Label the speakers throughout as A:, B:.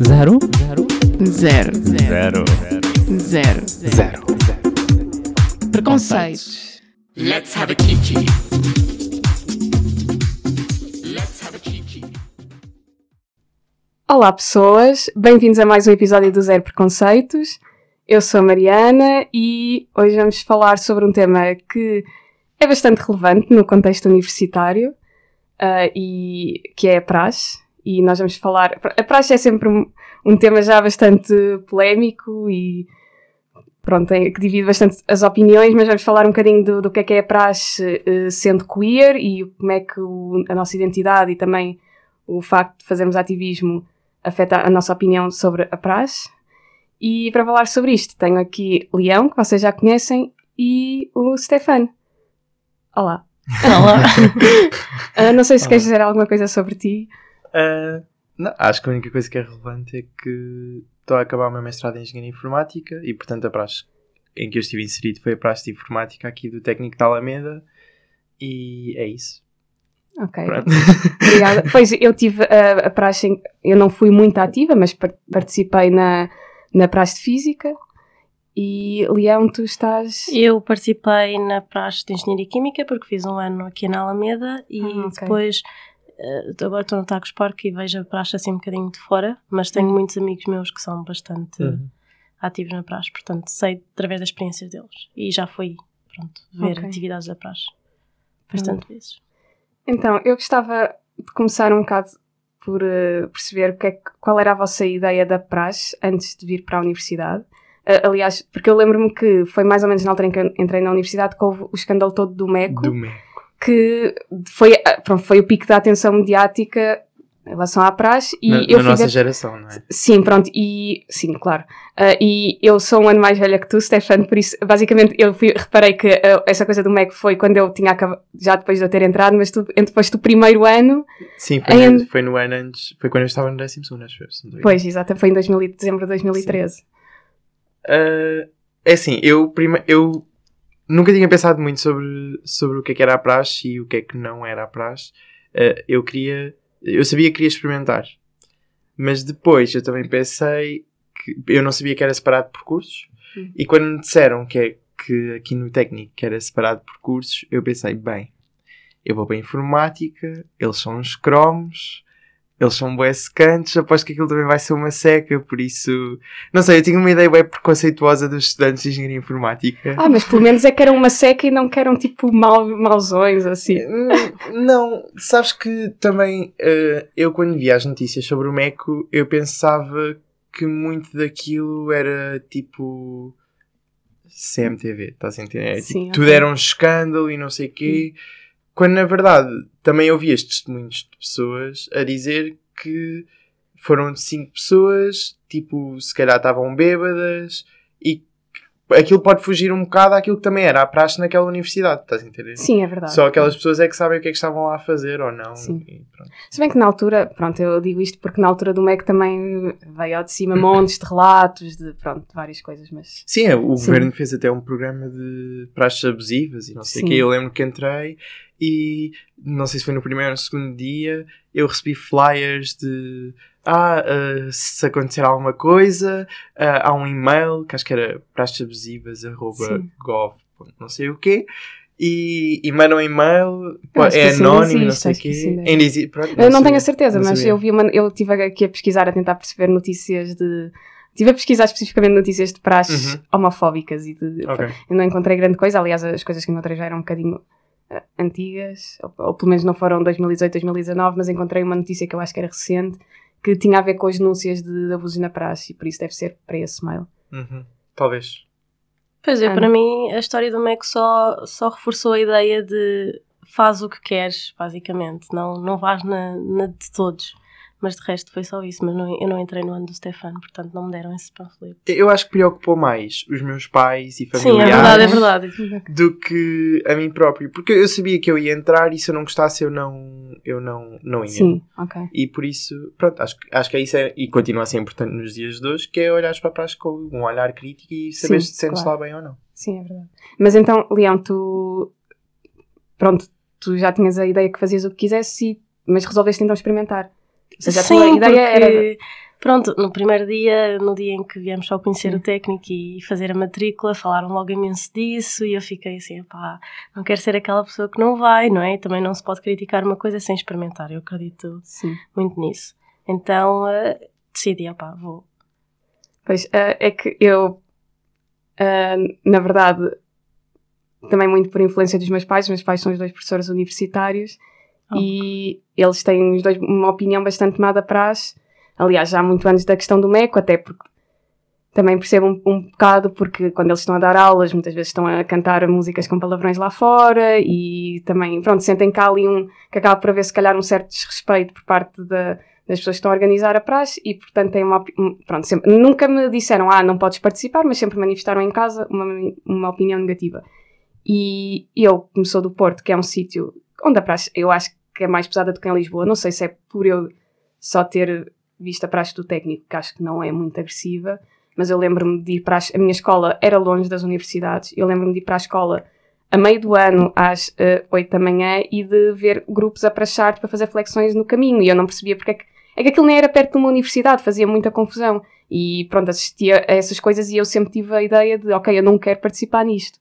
A: Zero? Zero?
B: Zero.
A: Zero.
B: Zero.
A: Zero.
B: Preconceitos.
C: Let's have a kiki. Let's have a kiki.
D: Olá pessoas, bem-vindos a mais um episódio do Zero Preconceitos. Eu sou a Mariana e hoje vamos falar sobre um tema que é bastante relevante no contexto universitário ah, e que é a praxe. E nós vamos falar. A praxe é sempre um, um tema já bastante polémico e pronto, tem- que divide bastante as opiniões, mas vamos falar um bocadinho do, do que é que é a praxe eh, sendo queer e como é que o- a nossa identidade e também o facto de fazermos ativismo afeta a nossa opinião sobre a praxe. E para falar sobre isto, tenho aqui Leão, que vocês já conhecem, e o Stefano. Olá.
B: Olá.
D: Ah, não sei se
E: Olá.
D: queres dizer alguma coisa sobre ti.
E: Ah, não, acho que a única coisa que é relevante é que estou a acabar o meu mestrado em Engenharia Informática e, portanto, a praxe em que eu estive inserido foi a praxe de Informática aqui do Técnico de Alameda e é isso.
D: Ok.
E: Pronto.
D: Obrigada. Pois eu tive a, a praxe, em- eu não fui muito ativa, mas par- participei na, na praxe de Física. E Leão, tu estás.
F: Eu participei na praxe de Engenharia Química porque fiz um ano aqui na Alameda e
D: Ah, ok.
F: depois eh, agora estou no Tacos Parque e vejo a praxe assim um bocadinho de fora, mas tenho muitos amigos meus que são bastante
E: Uhum.
F: ativos na praxe, portanto sei através das experiências deles e já fui pronto, ver
D: Ok.
F: atividades da praxe bastante vezes.
D: Então, eu gostava de começar um bocado por eh, perceber que é que- qual era a vossa ideia da praxe antes de vir para a universidade. Eh, aliás, porque eu lembro-me que foi mais ou menos na altura em que eu entrei na universidade que houve o escândalo todo do MECO,
E: Do MEC.
D: Que foi, ah, pronto, foi o pico da atenção mediática em relação à praxe. E
E: Na,
D: eu
E: na nossa
D: ver-
E: geração, não é?
D: Sim, pronto, e sim, claro. Ah, e eu sou um ano mais velha que tu, Stefano, por isso, basicamente, eu fui- reparei que ah, essa coisa do MEC foi quando eu tinha acabado, já depois de eu ter entrado, mas tu, depois do primeiro ano,
E: Sim, foi,
D: Em-
E: no, foi no ano antes, foi quando eu estava no 12 segundo, acho estou
D: pois, exato, foi em 2000, e- dezembro de 2013.
E: Ah, é assim, eu, prima, eu nunca tinha pensado muito sobre, sobre o que é que era a praxe e o que é que não era a praxe. Ah, eu queria, eu sabia que queria experimentar, mas depois eu também pensei que eu não sabia que era separado por cursos
D: Hum.
E: e quando me disseram que, é, que aqui no técnico que era separado por cursos, eu pensei, bem, eu vou para a informática, eles são uns cromos, eles são bué secantes, aposto que aquilo também vai ser uma seca, por isso não sei, eu tinha uma ideia bem preconceituosa dos estudantes de engenharia informática.
D: Ah, mas pelo menos é que eram uma seca e não que eram tipo mau, mauzões, assim.
E: Hum, Não, sabes que também eh, eu quando via as notícias sobre o MECO, eu pensava que muito daquilo era tipo CMTV, estás a entender? É, tipo,
D: Sim,
E: tudo era um escândalo e não sei o quê. Quando na verdade também ouvi estes testemunhos de pessoas a dizer que foram cinco pessoas, tipo, se calhar estavam bêbadas e aquilo pode fugir um bocado àquilo que também era a praxe naquela universidade, estás a entender?
D: Sim, é verdade.
E: Só aquelas pessoas é que sabem o que é que estavam lá a fazer ou não.
D: Sim. Se bem que na altura, pronto, eu digo isto porque na altura do MEC também veio ao de cima montes de relatos de, pronto, várias coisas, mas...
E: Sim, o
D: Sim.
E: governo fez até um programa de praxes abusivas e não sei o quê. Eu lembro que entrei e não sei se foi no primeiro ou no segundo dia, eu recebi flyers de ah, ah, se acontecer alguma coisa, ah, há um e-mail que acho que era praxesabusivas arroba
D: Sim.
E: gov, não sei o quê. E, e mandam um e-mail, é anónimo, não
D: existe,
E: sei o quê.
D: ainda-
E: existe, pronto,
D: Eu não tenho a certeza,
E: não
D: mas eu vi uma, eu estive aqui a pesquisar, a tentar perceber notícias de. Estive a pesquisar especificamente notícias de praxes
E: Uhum.
D: homofóbicas e de.
E: Ok.
D: Eu não encontrei grande coisa, aliás, as coisas que encontrei já eram um bocadinho eh, antigas, ou, ou pelo menos não foram 2018, 2019, mas encontrei uma notícia que eu acho que era recente, que tinha a ver com as denúncias de, de abuso na praxe, e por isso deve ser para esse mail.
E: Uhum. Talvez.
F: Pois é,
D: Ana.
F: para mim a história do MEC só, só reforçou a ideia de faz o que queres, basicamente, não, não vais na, na de todos. Mas de resto foi só isso, mas não, eu não entrei no ano do Stefano, portanto não me deram esse panfleto.
E: Eu acho que preocupou mais os meus pais e
F: Sim, é
E: familiares
F: verdade, é verdade.
E: do que a mim próprio. Porque eu sabia que eu ia entrar e se eu não gostasse eu não, eu não, não ia.
D: Sim, ok.
E: E por isso, pronto, acho, que- acho que é isso é, e continua a ser importante nos dias de hoje, que é olhares para trás com um olhar crítico e saber se te sentes
D: claro.
E: lá bem ou não.
D: Sim, é verdade. Mas então, Leão, tu. Pronto, tu já tinhas a ideia que fazias o que quisesse, mas resolveste então experimentar. Seja, a
F: Sim,
D: ideia
F: porque
D: era.
F: Pronto, no primeiro dia, no dia em que viemos só conhecer o técnico e fazer a matrícula, falaram logo imenso disso e eu fiquei assim, pá, não quero ser aquela pessoa que não vai, não é? E também não se pode criticar uma coisa sem experimentar, eu acredito
D: Sim.
F: muito nisso. Então eh, decidi, opá, vou.
D: Pois, eh, é que eu, eh, na verdade, também muito por influência dos meus pais, meus pais são os dois professores universitários
F: Oh.
D: e eles têm os dois uma opinião bastante má da praxe. Aliás, já há muito antes da questão do MECO, até porque também percebo um, um bocado, porque quando eles estão a dar aulas, muitas vezes estão a cantar músicas com palavrões lá fora e também, pronto, sentem cá ali um, que acaba por haver se calhar um certo desrespeito por parte da, das pessoas que estão a organizar a praxe e, portanto, têm uma, um- pronto, sempre, nunca me disseram, ah, não podes participar, mas sempre manifestaram em casa uma, uma opinião negativa. E eu, como sou do Porto, que é um sítio onde a praxe, eu acho que é mais pesada do que em Lisboa, não sei se é por eu só ter visto a praxe do técnico, que acho que não é muito agressiva, mas eu lembro-me de ir para a, a minha escola, era longe das universidades, eu lembro-me de ir para a escola a meio do ano, às eh, 8 da manhã, e de ver grupos a prachar para fazer flexões no caminho, e eu não percebia porque é que, é que aquilo nem era perto de uma universidade, fazia muita confusão. E pronto, assistia a essas coisas e eu sempre tive a ideia de, ok, eu não quero participar nisto.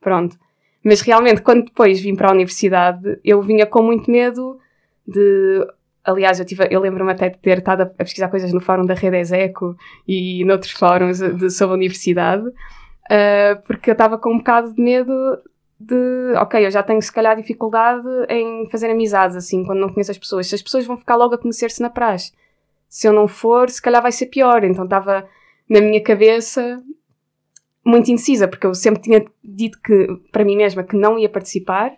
D: Pronto. Mas realmente, quando depois vim para a universidade, eu vinha com muito medo de. Aliás, eu, eu lembro-me até de ter estado a pesquisar coisas no fórum da Rede Execo e noutros fóruns de, sobre a universidade, ah, porque eu estava com um bocado de medo de, ok, eu já tenho se calhar dificuldade em fazer amizades, assim, quando não conheço as pessoas. Se as pessoas vão ficar logo a conhecer-se na praxe. Se eu não for, se calhar vai ser pior. Então estava na minha cabeça muito indecisa, porque eu sempre tinha dito que, para mim mesma, que não ia participar,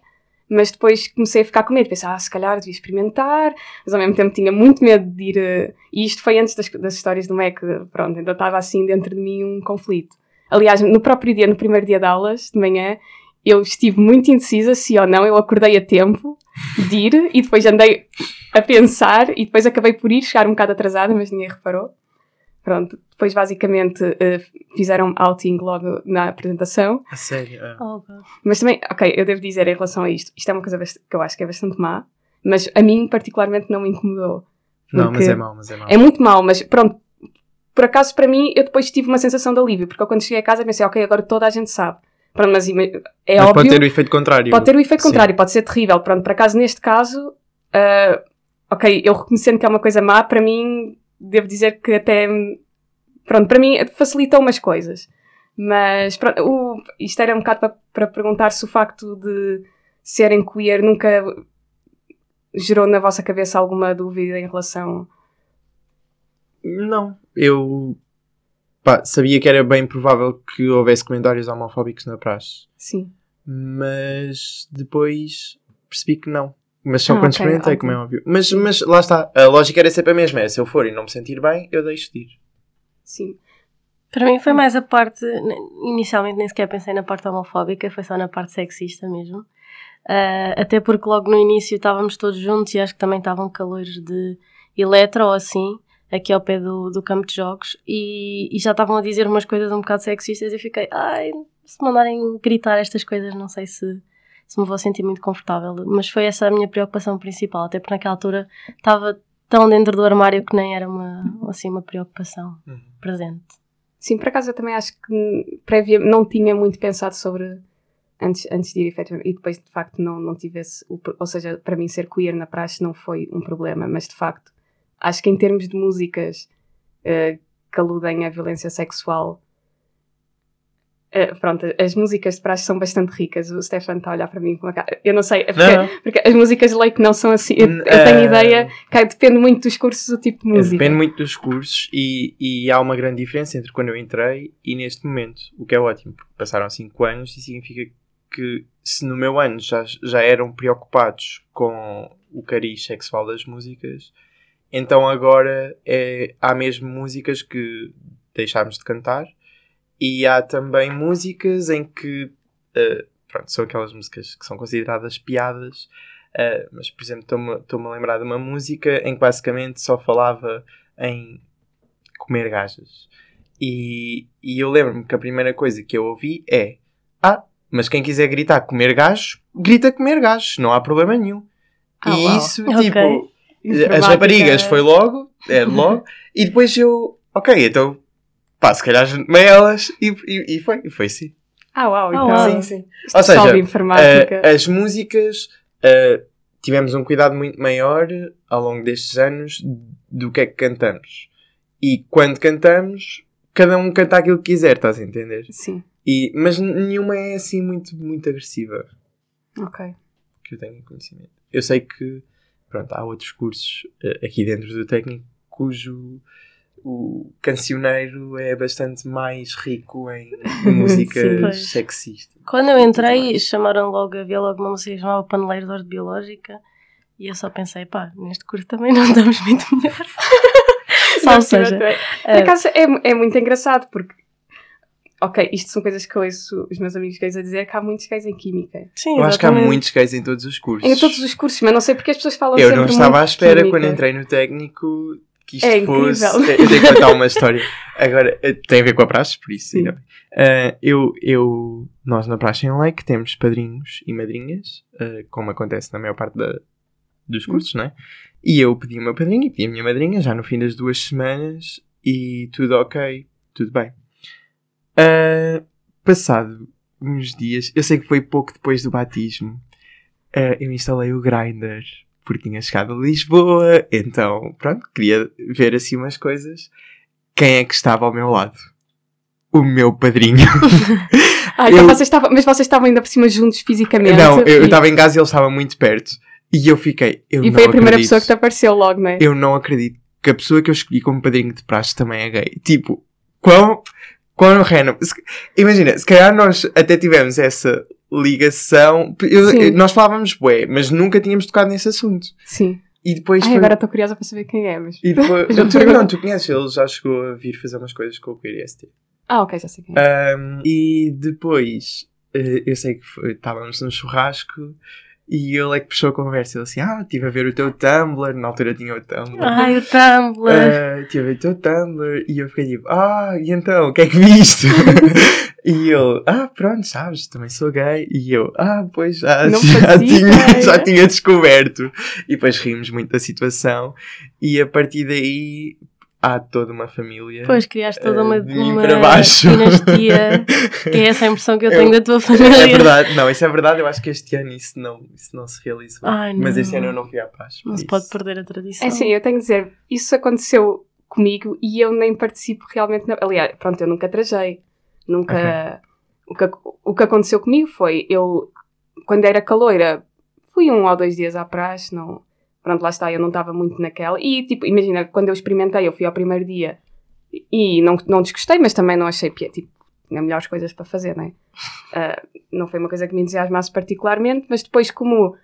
D: mas depois comecei a ficar com medo. Pensei, ah, se calhar devia experimentar, mas ao mesmo tempo tinha muito medo de ir. eh, E isto foi antes das, das histórias do MEC, pronto, então estava assim dentro de mim um conflito. Aliás, no próprio dia, no primeiro dia de aulas, de manhã, eu estive muito indecisa se ou não, eu acordei a tempo de ir e depois andei a pensar e depois acabei por ir, chegar um bocado atrasada, mas ninguém reparou. Pronto, depois basicamente eh, fizeram outing logo na apresentação,
E: A sério? ah.
F: Oh,
D: mas também, ok, eu devo dizer em relação a isto, isto é uma coisa que eu acho que é bastante má, mas a mim particularmente não me incomodou.
E: Não, mas é mau, mas é mau.
D: É muito mau, mas pronto, por acaso para mim eu depois tive uma sensação de alívio, porque eu quando cheguei a casa pensei, ok, agora toda a gente sabe. Pronto, mas é
E: mas
D: óbvio,
E: pode ter o efeito contrário.
D: pode ter o efeito
E: Sim.
D: contrário, pode ser terrível. Pronto, por acaso neste caso, ah, ok, eu reconhecendo que é uma coisa má, para mim, devo dizer que até, pronto, para mim facilitou umas coisas. Mas pronto, o, isto era um bocado para, para perguntar se o facto de serem queer nunca gerou na vossa cabeça alguma dúvida em relação.
E: Não, eu pá, sabia que era bem provável que houvesse comentários homofóbicos na praxe,
D: Sim.
E: mas depois percebi que não. Mas só
D: Ah,
E: quando
D: ok,
E: experimentei,
D: ótimo.
E: como é óbvio. Mas, mas lá está, a lógica era sempre a mesma: é se eu for e não me sentir bem, eu deixo de ir.
D: Sim.
F: Para mim foi mais a parte. Inicialmente nem sequer pensei na parte homofóbica, foi só na parte sexista mesmo. Ah, até porque logo no início estávamos todos juntos e acho que também estavam calores de eletro ou assim, aqui ao pé do, do campo de jogos, e, e já estavam a dizer umas coisas um bocado sexistas e eu fiquei, ai, se mandarem gritar estas coisas, não sei se, se me vou sentir muito confortável. Mas foi essa a minha preocupação principal, até porque naquela altura estava tão dentro do armário que nem era uma, assim, uma preocupação
E: Uhum.
F: presente.
D: Sim, por acaso eu também acho que prévia não tinha muito pensado sobre antes, antes de ir efetivamente, e depois de facto não, não tivesse, ou seja, para mim ser queer na praxe não foi um problema, mas de facto acho que em termos de músicas eh, que aludem à violência sexual, eh, pronto, as músicas de praxe são bastante ricas. O Stefan está a olhar para mim com uma cara. Eu não sei, é porque,
E: Não, não.
D: porque as músicas de leite não são assim. Eu, eu
E: Eh,
D: tenho ideia que depende muito dos cursos do tipo de música.
E: Depende muito dos cursos e, e há uma grande diferença entre quando eu entrei e neste momento, o que é ótimo, porque passaram 5 anos e significa que se no meu ano já, já eram preocupados com o cariz sexual das músicas, então agora é, há mesmo músicas que deixámos de cantar e há também músicas em que eh, pronto, são aquelas músicas que são consideradas piadas Uh, mas, por exemplo, estou-me a lembrar de uma música em que basicamente só falava em comer gajas. E, e eu lembro-me que a primeira coisa que eu ouvi é: Ah, mas quem quiser gritar comer gajos, grita comer gajos, não há problema nenhum.
D: Ah,
E: e
D: uau.
E: isso,
F: Ok.
E: tipo, As raparigas foi logo, é logo, e depois eu, ok, então, pá, se calhar junto-me a elas, e, e, e foi, e foi assim.
D: Ah, uau,
F: Ah,
D: então.
F: uau.
E: Sim, sim.
D: isto
E: Ou seja. Eh, as músicas, eh, tivemos um cuidado muito maior ao longo destes anos do que é que cantamos. E quando cantamos, cada um canta aquilo que quiser, estás a entender?
D: Sim,
E: E, mas nenhuma é assim muito, muito agressiva,
D: ok.
E: que eu tenho conhecimento. Eu sei que, pronto, há outros cursos eh, aqui dentro do técnico cujo o cancioneiro é bastante mais rico em
F: Sim,
E: músicas
F: pois.
E: sexistas.
F: Quando eu entrei, chamaram logo, havia logo uma música que chamava Paneleiro de Arte Biológica e eu só pensei, pá, neste curso também não estamos muito melhor. Só, ou seja,
D: Por
F: eh,
D: acaso é, é muito engraçado porque. Ok, isto são coisas que eu ouço os meus amigos gays a dizer que há muitos gays em química.
F: sim,
E: Eu acho que há muitos gays em todos os cursos.
D: Em todos os cursos, mas não sei porque as pessoas falam
E: Eu
D: sempre
E: não estava
D: muito
E: à espera
D: química.
E: quando entrei no técnico que isto
D: É
E: fosse.
D: incrível.
E: Eu tenho que contar uma história. Agora, eh, tem a ver com a praxe, por isso. Ainda bem. Ah, eu, eu, nós na praxe em Lake temos padrinhos e madrinhas, ah, como acontece na maior parte da- dos cursos, não é? E eu pedi o meu padrinho e pedi a minha madrinha já no fim das duas semanas e tudo ok, tudo bem. Ah, passado uns dias, eu sei que foi pouco depois do batismo, eu instalei o Grindr porque tinha chegado a Lisboa, então pronto, queria ver assim umas coisas. Quem é que estava ao meu lado? O meu padrinho.
D: Ah, então
E: Eu-
D: vocês estavam, mas vocês estavam ainda por cima juntos fisicamente.
E: Não, eu
D: e,
E: estava em casa e ele estava muito perto. E eu fiquei. Eu
D: e foi a primeira
E: acredito.
D: pessoa que te apareceu logo, não é?
E: Eu não acredito que a pessoa que eu escolhi como padrinho de praxe também é gay. Tipo, quão, quão random. Se- Imagina, se calhar nós até tivemos essa ligação. Eu- eu- nós falávamos bué, mas nunca tínhamos tocado nesse assunto.
D: Sim.
E: E depois
D: Ai,
E: foi-
D: agora estou curiosa para saber quem é, mas.
E: E depois,
D: Já
E: tu, não, tu conheces, ele já chegou a vir fazer umas coisas com o QRST.
D: Ah, ok, já sei quem é.
E: Um, e depois, eh, eu sei que foi- estávamos num churrasco e ele é que puxou a conversa. Ele assim: Ah, estive a ver o teu Tumblr. Na altura tinha o Tumblr.
F: Ai, o Tumblr.
E: Ah, Estive a ver o teu Tumblr. E eu fiquei tipo: Ah, e então, o que é que viste? e ele: Ah, pronto, sabes, também sou gay. E eu: Ah, pois já,
D: Não
E: já,
D: fazia
E: tinha, já tinha descoberto. E depois rimos muito da situação. E a partir daí. Há toda uma família.
F: Depois criaste toda uma,
E: eh, de
F: uma
E: para baixo.
F: dinastia, que é essa a impressão que eu
E: Eu-
F: tenho da tua família.
E: É verdade, não, isso é verdade. Eu acho que este ano isso não, isso não se realizou.
F: Ai,
E: Mas
F: não.
E: este ano eu não fui à paz.
F: Não se
E: isso.
F: pode perder a tradição.
D: É assim, eu tenho que dizer, isso aconteceu comigo e eu nem participo realmente. Na... Aliás, pronto, eu nunca trajei. Nunca. O, que, o que aconteceu comigo foi, eu, quando era caloira, fui um ou dois dias à praxe, não. Pronto, lá está, eu não estava muito naquela. E, tipo, imagina, quando eu experimentei, eu fui ao primeiro dia e não, não desgostei, mas também não achei pia, tipo, tinha melhores coisas para fazer, não é? Ah, não foi uma coisa que me entusiasmasse particularmente, mas depois, como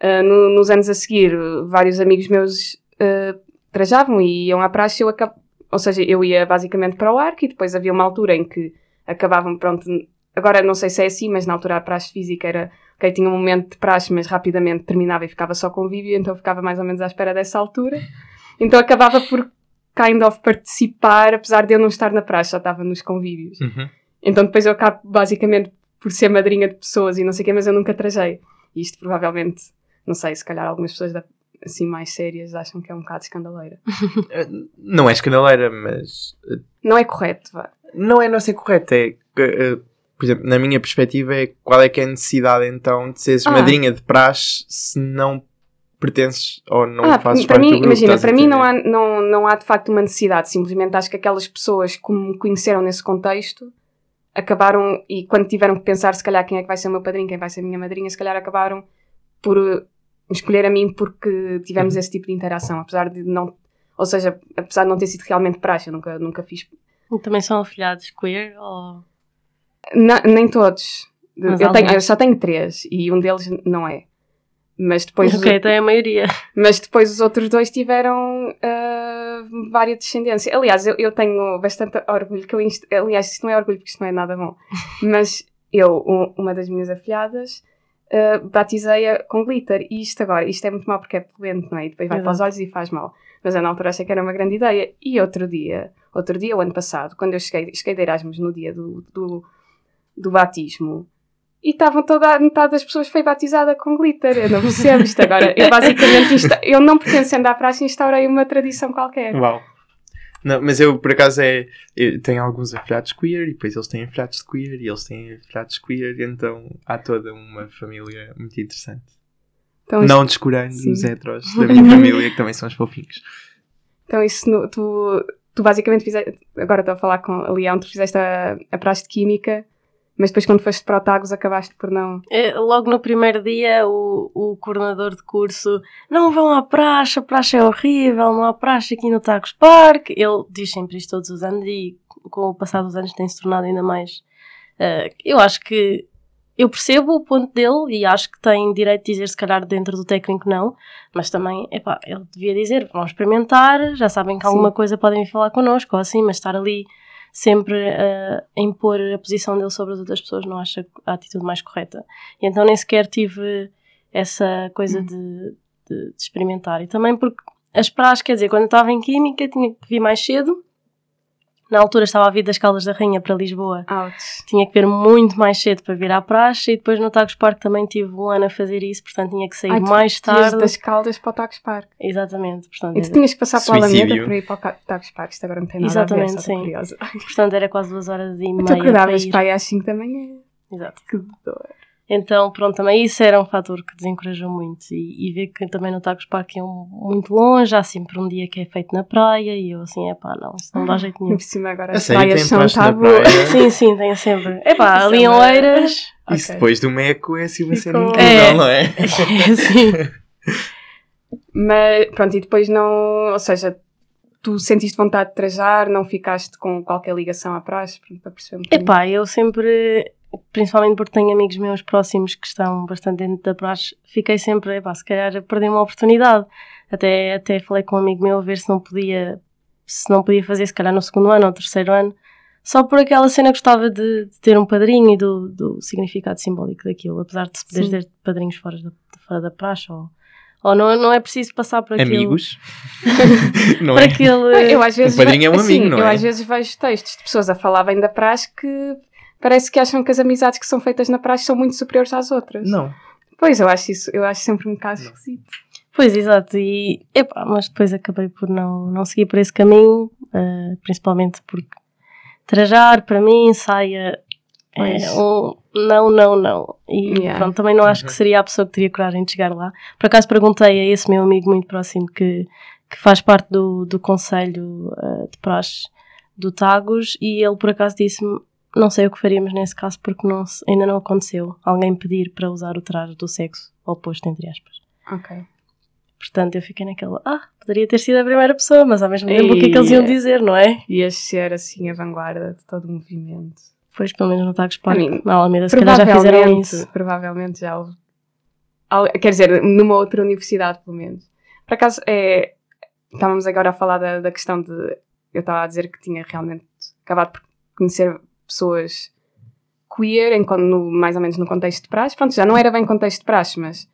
D: ah, no- nos anos a seguir, vários amigos meus ah, trajavam e iam à praxe, eu acab... ou seja, eu ia basicamente para o arco e depois havia uma altura em que acabavam, pronto, agora não sei se é assim, mas na altura a praxe física era, ok, tinha um momento de praxe, mas rapidamente terminava e ficava só convívio, então ficava mais ou menos à espera dessa altura. Então acabava por kind of participar, apesar de eu não estar na praxe, já estava nos convívios.
E: Uhum.
D: Então depois eu acabo basicamente por ser madrinha de pessoas e não sei o quê, mas eu nunca trajei. E isto provavelmente, não sei, se calhar algumas pessoas da- assim mais sérias acham que é um bocado escandaleira.
E: Eh, Não é escandaleira, mas eh,
D: Não é correto, vá.
E: não é não ser correto. É eh, por exemplo, na minha perspectiva, é qual é que é a necessidade então de seres
D: Ah.
E: madrinha de praxe se não pertences ou não
D: ah,
E: fazes
D: para
E: parte
D: mim,
E: do grupo?
D: imagina, para mim não há, não, não há de facto uma necessidade. Simplesmente acho que aquelas pessoas que me conheceram nesse contexto acabaram, e quando tiveram que pensar se calhar quem é que vai ser o meu padrinho, quem vai ser a minha madrinha, se calhar acabaram por escolher a mim porque tivemos
E: Uhum.
D: esse tipo de interação. Apesar de não, ou seja, apesar de não ter sido realmente praxe, eu nunca, nunca fiz
F: E Também são afilhados queer ou...
D: Na- nem todos.
F: Mas
D: eu, tenho, eu só tenho três e um deles não é. Mas depois,
F: ok, então é a maioria.
D: mas depois os outros dois tiveram ah, várias descendência. Aliás, eu, eu tenho bastante orgulho que eu inst... Aliás, isto não é orgulho porque isto não é nada bom. Mas eu, um- uma das minhas afilhadas, ah, batizei-a com glitter. E isto agora, isto é muito mal porque é poluente, não é? E depois vai para os
F: Exato.
D: olhos e faz mal. Mas eu na altura achei que era uma grande ideia. E outro dia, outro dia, o ano passado, quando eu cheguei, cheguei de Erasmus no dia do, do, do batismo, e estavam toda a metade das pessoas foi batizada com glitter. Eu não percebo isto agora. Eu basicamente, insta- eu não pertencendo à praxe, instaurei uma tradição qualquer.
E: Uau. Não, mas eu, por acaso, é, tenho alguns afilhados queer e depois eles têm afilhados queer e eles têm afilhados queer, então há toda uma família muito interessante.
D: Então,
E: Não descurando
D: Sim.
E: os heteros da minha família, que também são os fofinhos.
D: então isso no- tu, tu basicamente fizeste, agora estou a falar com a Leão, tu fizeste a, a praxe de Química, mas depois quando foste para o Tagos acabaste por não...
F: Eh, Logo no primeiro dia, o, o coordenador de curso não vão à praxe, a praxe é horrível, não há praxe aqui no Tacos Park. Ele diz sempre isto todos os anos e com o passar dos anos tem-se tornado ainda mais. eh, eu acho que eu percebo o ponto dele e acho que tem direito de dizer, se calhar dentro do técnico não, mas também, epá, ele devia dizer, vão experimentar, já sabem que
D: Sim.
F: alguma coisa podem vir falar connosco ou assim, mas estar ali sempre eh, a impor a posição dele sobre as outras pessoas não acho a atitude mais correta. E então nem sequer tive essa coisa de, de- de experimentar. E também porque as praxes, quer dizer, quando eu estava em Química tinha que vir mais cedo. Na altura estava a vir das Caldas da Rainha para Lisboa.
D: Ouch.
F: Tinha que vir muito mais cedo para vir à praxe e depois no Tagos Park também tive um ano a fazer isso, portanto tinha que sair
D: Ai,
F: mais tarde.
D: das Caldas para o Tagos Park.
F: Exatamente, portanto,
D: E tu tinhas que passar pela Alameda para ir para o Tagos Park. Isto agora não tem nada
F: Exatamente,
D: a ver,
F: sim.
D: curiosa.
F: portanto era quase duas horas e meia.
D: Tu acordavas
F: para ir.
D: para aí às 5 da manhã.
F: Exato.
D: Que dor.
F: Então, pronto, também isso era um fator que desencorajou muito. E, e ver que também no Tacos Park é um, muito longe, há sempre um dia que é feito na praia, e eu assim, é pá, não, isso não dá jeito nenhum.
D: Por cima agora
E: A
D: as praias são tabu.
E: praia?
F: Sim, sim, tem sempre. É pá, ali
D: é
F: em Oeiras.
E: Isso
D: Ok.
E: depois do Meco é assim uma cena
D: Ficou-
E: incrível,
F: É.
E: não é?
F: É sim.
D: Mas pronto, e depois não. Ou seja, tu sentiste vontade de trajar, não ficaste com qualquer ligação à praxe, pronto, para perceber um bocadinho.
F: Epá, eu sempre, principalmente porque tenho amigos meus próximos que estão bastante dentro da praxe, fiquei sempre, epá, se calhar perdi uma oportunidade. Até, até falei com um amigo meu a ver se não podia, se não podia fazer, se calhar no segundo ano ou terceiro ano, só por aquela cena gostava de, de ter um padrinho e do, do significado simbólico daquilo, apesar de se poder
D: Sim.
F: ter padrinhos fora da, fora da praxe ou, ou não, não é preciso passar por aquilo.
E: Amigos? não
F: Por
E: é?
F: aquele,
D: Eu às vezes.
E: O padrinho é um
D: assim,
E: amigo, não
D: eu
E: é?
D: às vezes vejo textos de pessoas a falar bem da praxe que parece que acham que as amizades que são feitas na praxe são muito superiores às outras.
E: Não.
D: Pois, eu acho isso, eu acho sempre um bocado esquisito.
F: Pois, exato, e epá, mas depois acabei por não, não seguir por esse caminho, eh, principalmente porque trajar para mim saia é um não, não, não. E
D: Yeah.
F: pronto, também não acho que seria a pessoa que teria coragem de chegar lá. Por acaso perguntei a esse meu amigo muito próximo que, que faz parte do, do conselho eh, de praxe do Tagos e ele por acaso disse-me não sei o que faríamos nesse caso porque não, ainda não aconteceu alguém pedir para usar o traje do sexo oposto, entre aspas.
D: Ok.
F: Portanto, eu fiquei naquela, ah, poderia ter sido a primeira pessoa, mas ao mesmo tempo o que é que eles iam dizer, não é?
D: Ias ser assim a vanguarda de todo o movimento.
F: Pois, pelo menos no Tagos Park,
D: mean,
F: na Alameda, se calhar já fizeram isso.
D: provavelmente já houve. Quer dizer, numa outra universidade, pelo menos. Por acaso, é, estávamos agora a falar da, da questão de. Eu estava a dizer que tinha realmente acabado por conhecer pessoas queer, em, no, mais ou menos no contexto de praxe. Pronto, já não era bem contexto de praxe, mas.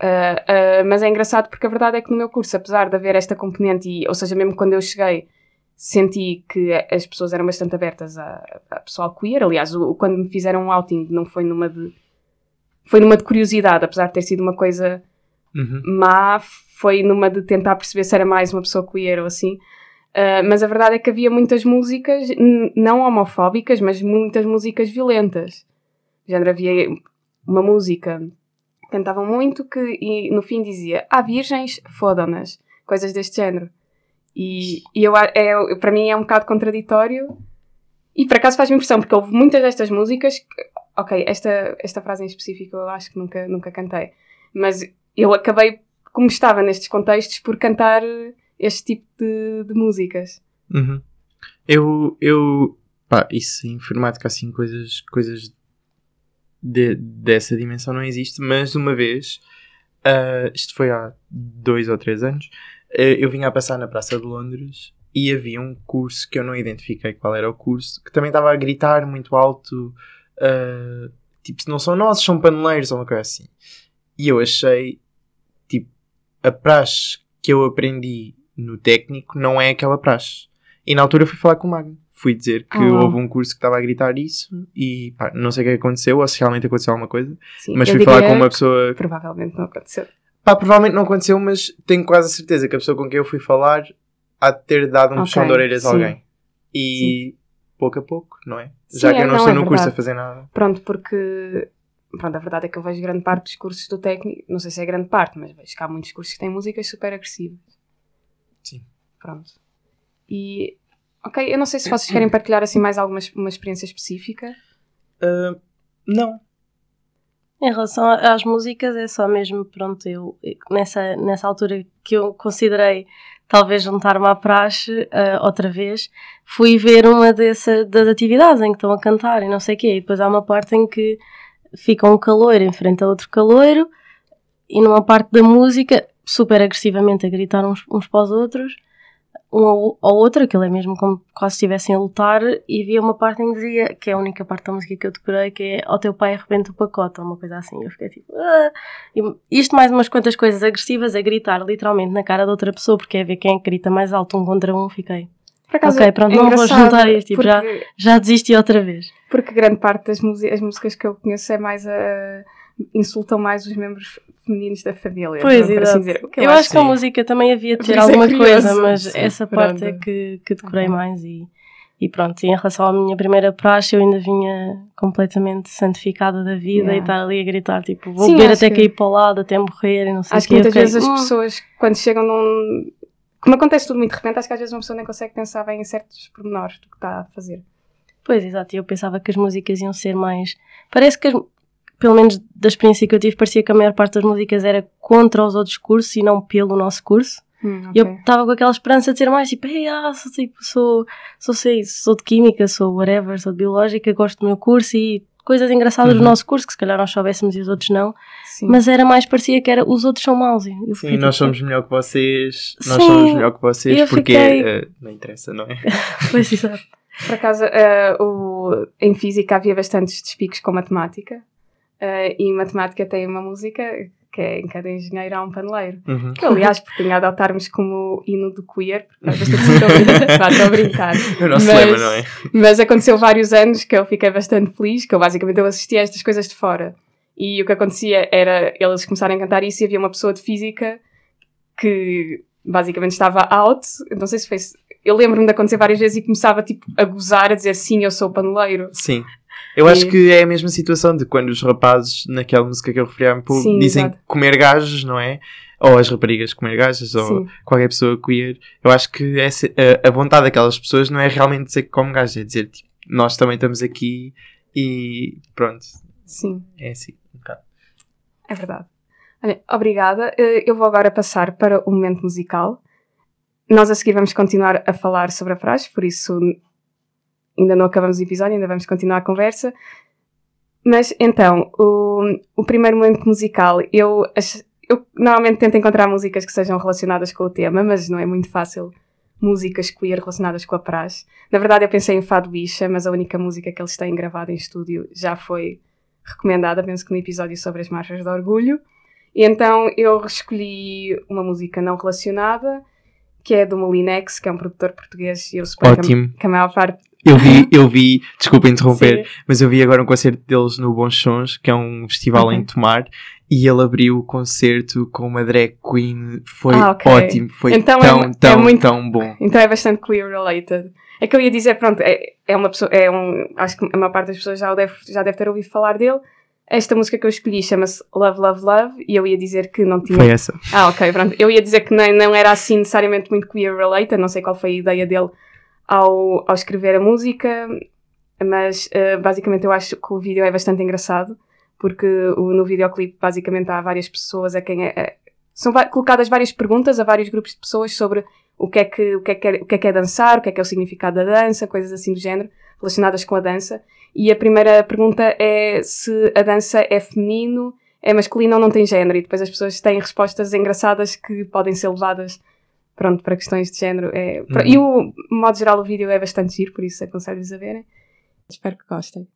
D: ah, ah, mas é engraçado porque a verdade é que no meu curso, apesar de haver esta componente, e, ou seja, mesmo quando eu cheguei, senti que as pessoas eram bastante abertas a, a pessoal queer. Aliás, o, quando me fizeram um outing, não foi numa de. Foi numa de curiosidade, apesar de ter sido uma coisa
E: Uhum.
D: má, foi numa de tentar perceber se era mais uma pessoa queer ou assim. Ah, mas a verdade é que havia muitas músicas, não homofóbicas, mas muitas músicas violentas. Já havia uma música cantavam muito que e no fim dizia: Ah, virgens, fodam-nas. Coisas deste género. E, e eu, é, para mim é um bocado contraditório. E por acaso faz-me impressão, porque houve muitas destas músicas. que- ok, esta, esta frase em específico eu acho que nunca, nunca cantei. Mas eu acabei, como estava nestes contextos, por cantar este tipo de, de músicas.
E: Uhum. Eu, eu, pá, isso em informática, assim, coisas, coisas de- dessa dimensão não existe, mas uma vez, ah, isto foi há dois ou três anos, eh, eu vinha a passar na Praça de Londres e havia um curso que eu não identifiquei qual era o curso, que também estava a gritar muito alto, ah, tipo, não são nossos, são paneleiros ou uma coisa assim. E eu achei, tipo, a praxe que eu aprendi no técnico não é aquela praxe. E na altura fui falar com o Magno. fui dizer que
D: Ah.
E: houve um curso que estava a gritar isso e pá, não sei o que é aconteceu, ou se realmente aconteceu alguma coisa,
D: Sim,
E: mas
D: eu
E: fui falar com uma pessoa.
D: Provavelmente não aconteceu.
E: Pá, provavelmente não aconteceu, mas tenho quase a certeza que a pessoa com quem eu fui falar há de ter dado um
D: Ok,
E: puxão de orelhas a
D: sim.
E: alguém. E pouco a pouco, não é? Já
D: Sim,
E: que eu não,
D: não,
E: estou
D: é
E: no curso a
D: verdade.
E: fazer nada.
D: Pronto, porque. Pronto, a verdade é que eu vejo grande parte dos cursos do técnico, não sei se é grande parte, mas vejo que há muitos cursos que têm músicas super agressivas.
E: Sim.
D: Pronto. E. Ok, eu não sei se vocês querem partilhar assim mais alguma uma experiência específica.
E: Ah, não.
F: Em relação às músicas, é só mesmo, pronto, eu nessa, nessa altura que eu considerei talvez juntar-me à praxe ah, outra vez, fui ver uma dessa, das atividades em que estão a cantar e não sei o quê, e depois há uma parte em que fica um caloiro em frente a outro caloiro e numa parte da música, super agressivamente a gritar uns, uns para os outros, um ao, ao outro, aquilo é mesmo como quase se estivessem a lutar, e havia uma parte em que dizia, que é a única parte da música que eu decorei, que é ao teu pai arrebenta o pacote, ou uma coisa assim. Eu fiquei tipo, ah! E isto mais umas quantas coisas agressivas a gritar literalmente na cara de outra pessoa, porque é ver quem é que grita mais alto um contra um, fiquei.
D: Acaso,
F: Ok, pronto,
D: é
F: não vou juntar isto, tipo, já-
D: porque,
F: Já desisti outra vez.
D: porque grande parte das músicas, as músicas que eu conheço é mais a. insultam mais os membros femininos da família.
F: Pois,
D: por assim dizer. Que
F: Eu, acho que a
E: sim.
F: música também havia de ter
D: é
F: alguma
D: curioso.
F: coisa, mas
E: Sim,
F: essa
D: pronto.
F: parte é que, que decorei
D: Ok.
F: mais e, e pronto. E em relação à minha primeira praxe, eu ainda vinha completamente santificada da vida
D: Yeah.
F: e estar ali a gritar, tipo, vou
D: Sim,
F: beber até
D: que-
F: cair para o lado, até morrer e não sei
D: Acho
F: o
D: que
F: quê. Eu
D: muitas
F: fiquei,
D: vezes as
F: "Hum".
D: pessoas, quando chegam num. Como acontece tudo muito de repente, acho que às vezes uma pessoa nem consegue pensar bem em certos pormenores do que está a fazer.
F: Pois, exato. E eu pensava que as músicas iam ser mais. Parece que, as- pelo menos da experiência que eu tive, parecia que a maior parte das músicas era contra os outros cursos e não pelo nosso curso.
D: Hum,
F: E eu estava com aquela esperança de ser mais tipo, hey, ah, sou, tipo, sou, sou, sei, sou de química, sou whatever, sou de biológica, gosto do meu curso e coisas engraçadas do
E: Uhum.
F: nosso curso que se calhar nós soubéssemos e os outros não,
D: Sim.
F: mas era mais, parecia que era os outros são maus. E eu
E: Sim,
F: fiquei,
E: nós
F: tipo,
E: somos melhor que vocês. Nós
F: Sim,
E: somos melhor que vocês porque
F: fiquei-
E: eh, não interessa, não é?
F: Pois, exato.
D: Por acaso, eh, o- em física havia bastantes despiques com matemática. Eh, e matemática tem uma música que é em cada engenheiro há um paneleiro.
E: Uhum.
D: Que, aliás, propunha adotarmos como hino do queer, porque estou a brincar.
E: O nosso
D: Mas-
E: lema, não é?
D: Mas aconteceu vários anos que eu fiquei bastante feliz, que eu basicamente eu assistia a estas coisas de fora. E o que acontecia era eles começarem a cantar isso e havia uma pessoa de física que basicamente estava out. Não sei se fez. Eu lembro-me de acontecer várias vezes e começava tipo a gozar, a dizer sim, eu sou paneleiro.
E: Sim. Eu acho que é a mesma situação de quando os rapazes, naquela música que eu referi há pouco,
D: Sim,
E: dizem
D: exato.
E: comer gajos, não é? Ou as raparigas comer gajos, ou
D: Sim.
E: qualquer pessoa queer. Eu acho que essa, a, a vontade daquelas pessoas não é realmente dizer que come gajos, é dizer tipo, nós também estamos aqui e pronto,
D: Sim,
E: é assim. Um bocado.
D: é verdade. Olha, obrigada. Eh, Eu vou agora passar para o momento musical. Nós a seguir vamos continuar a falar sobre a frase, por isso ainda não acabamos o episódio, ainda vamos continuar a conversa. Mas então, o, o primeiro momento musical, eu, eu normalmente tento encontrar músicas que sejam relacionadas com o tema, mas não é muito fácil músicas queer relacionadas com a praxe. Na verdade, eu pensei em Fado Bicha, mas a única música que eles têm gravada em estúdio já foi recomendada, penso que no episódio sobre as marchas de orgulho. E então eu escolhi uma música não relacionada, que é do Molinex, que é um produtor português, e eu suponho
E: Ótimo.
D: que a maior parte.
E: Eu vi, eu vi, desculpa interromper,
D: Sim.
E: mas eu vi agora um concerto deles no Bons Sons, que é um festival
D: Ok.
E: em Tomar, e ele abriu o concerto com uma drag queen. Foi
D: Ah, ok.
E: ótimo, foi
D: Então é
E: tão,
D: é
E: tão,
D: muito-
E: tão bom.
D: Então é bastante queer related. É que eu ia dizer, pronto, é, é uma pessoa, é um, acho que a maior parte das pessoas já, deve, já deve ter ouvido falar dele. Esta música que eu escolhi chama-se Love, Love, Love, e eu ia dizer que não tinha
E: Foi essa.
D: Ah, ok, pronto. Eu ia dizer que nem, não era assim necessariamente muito queer related, não sei qual foi a ideia dele ao, ao escrever a música, mas eh, basicamente eu acho que o vídeo é bastante engraçado, porque o- no videoclipe basicamente há várias pessoas a quem é, é- são colocadas várias perguntas a vários grupos de pessoas sobre o que, é que, o, que é que é, o que é que é dançar, o que é que é o significado da dança, coisas assim do género, relacionadas com a dança. E a primeira pergunta é se a dança é feminino, é masculino ou não tem género. E depois as pessoas têm respostas engraçadas que podem ser levadas pronto, para questões de género. É,
E: Uhum.
D: E o modo geral o vídeo é bastante giro, por isso aconselho-vos a verem. Espero que gostem.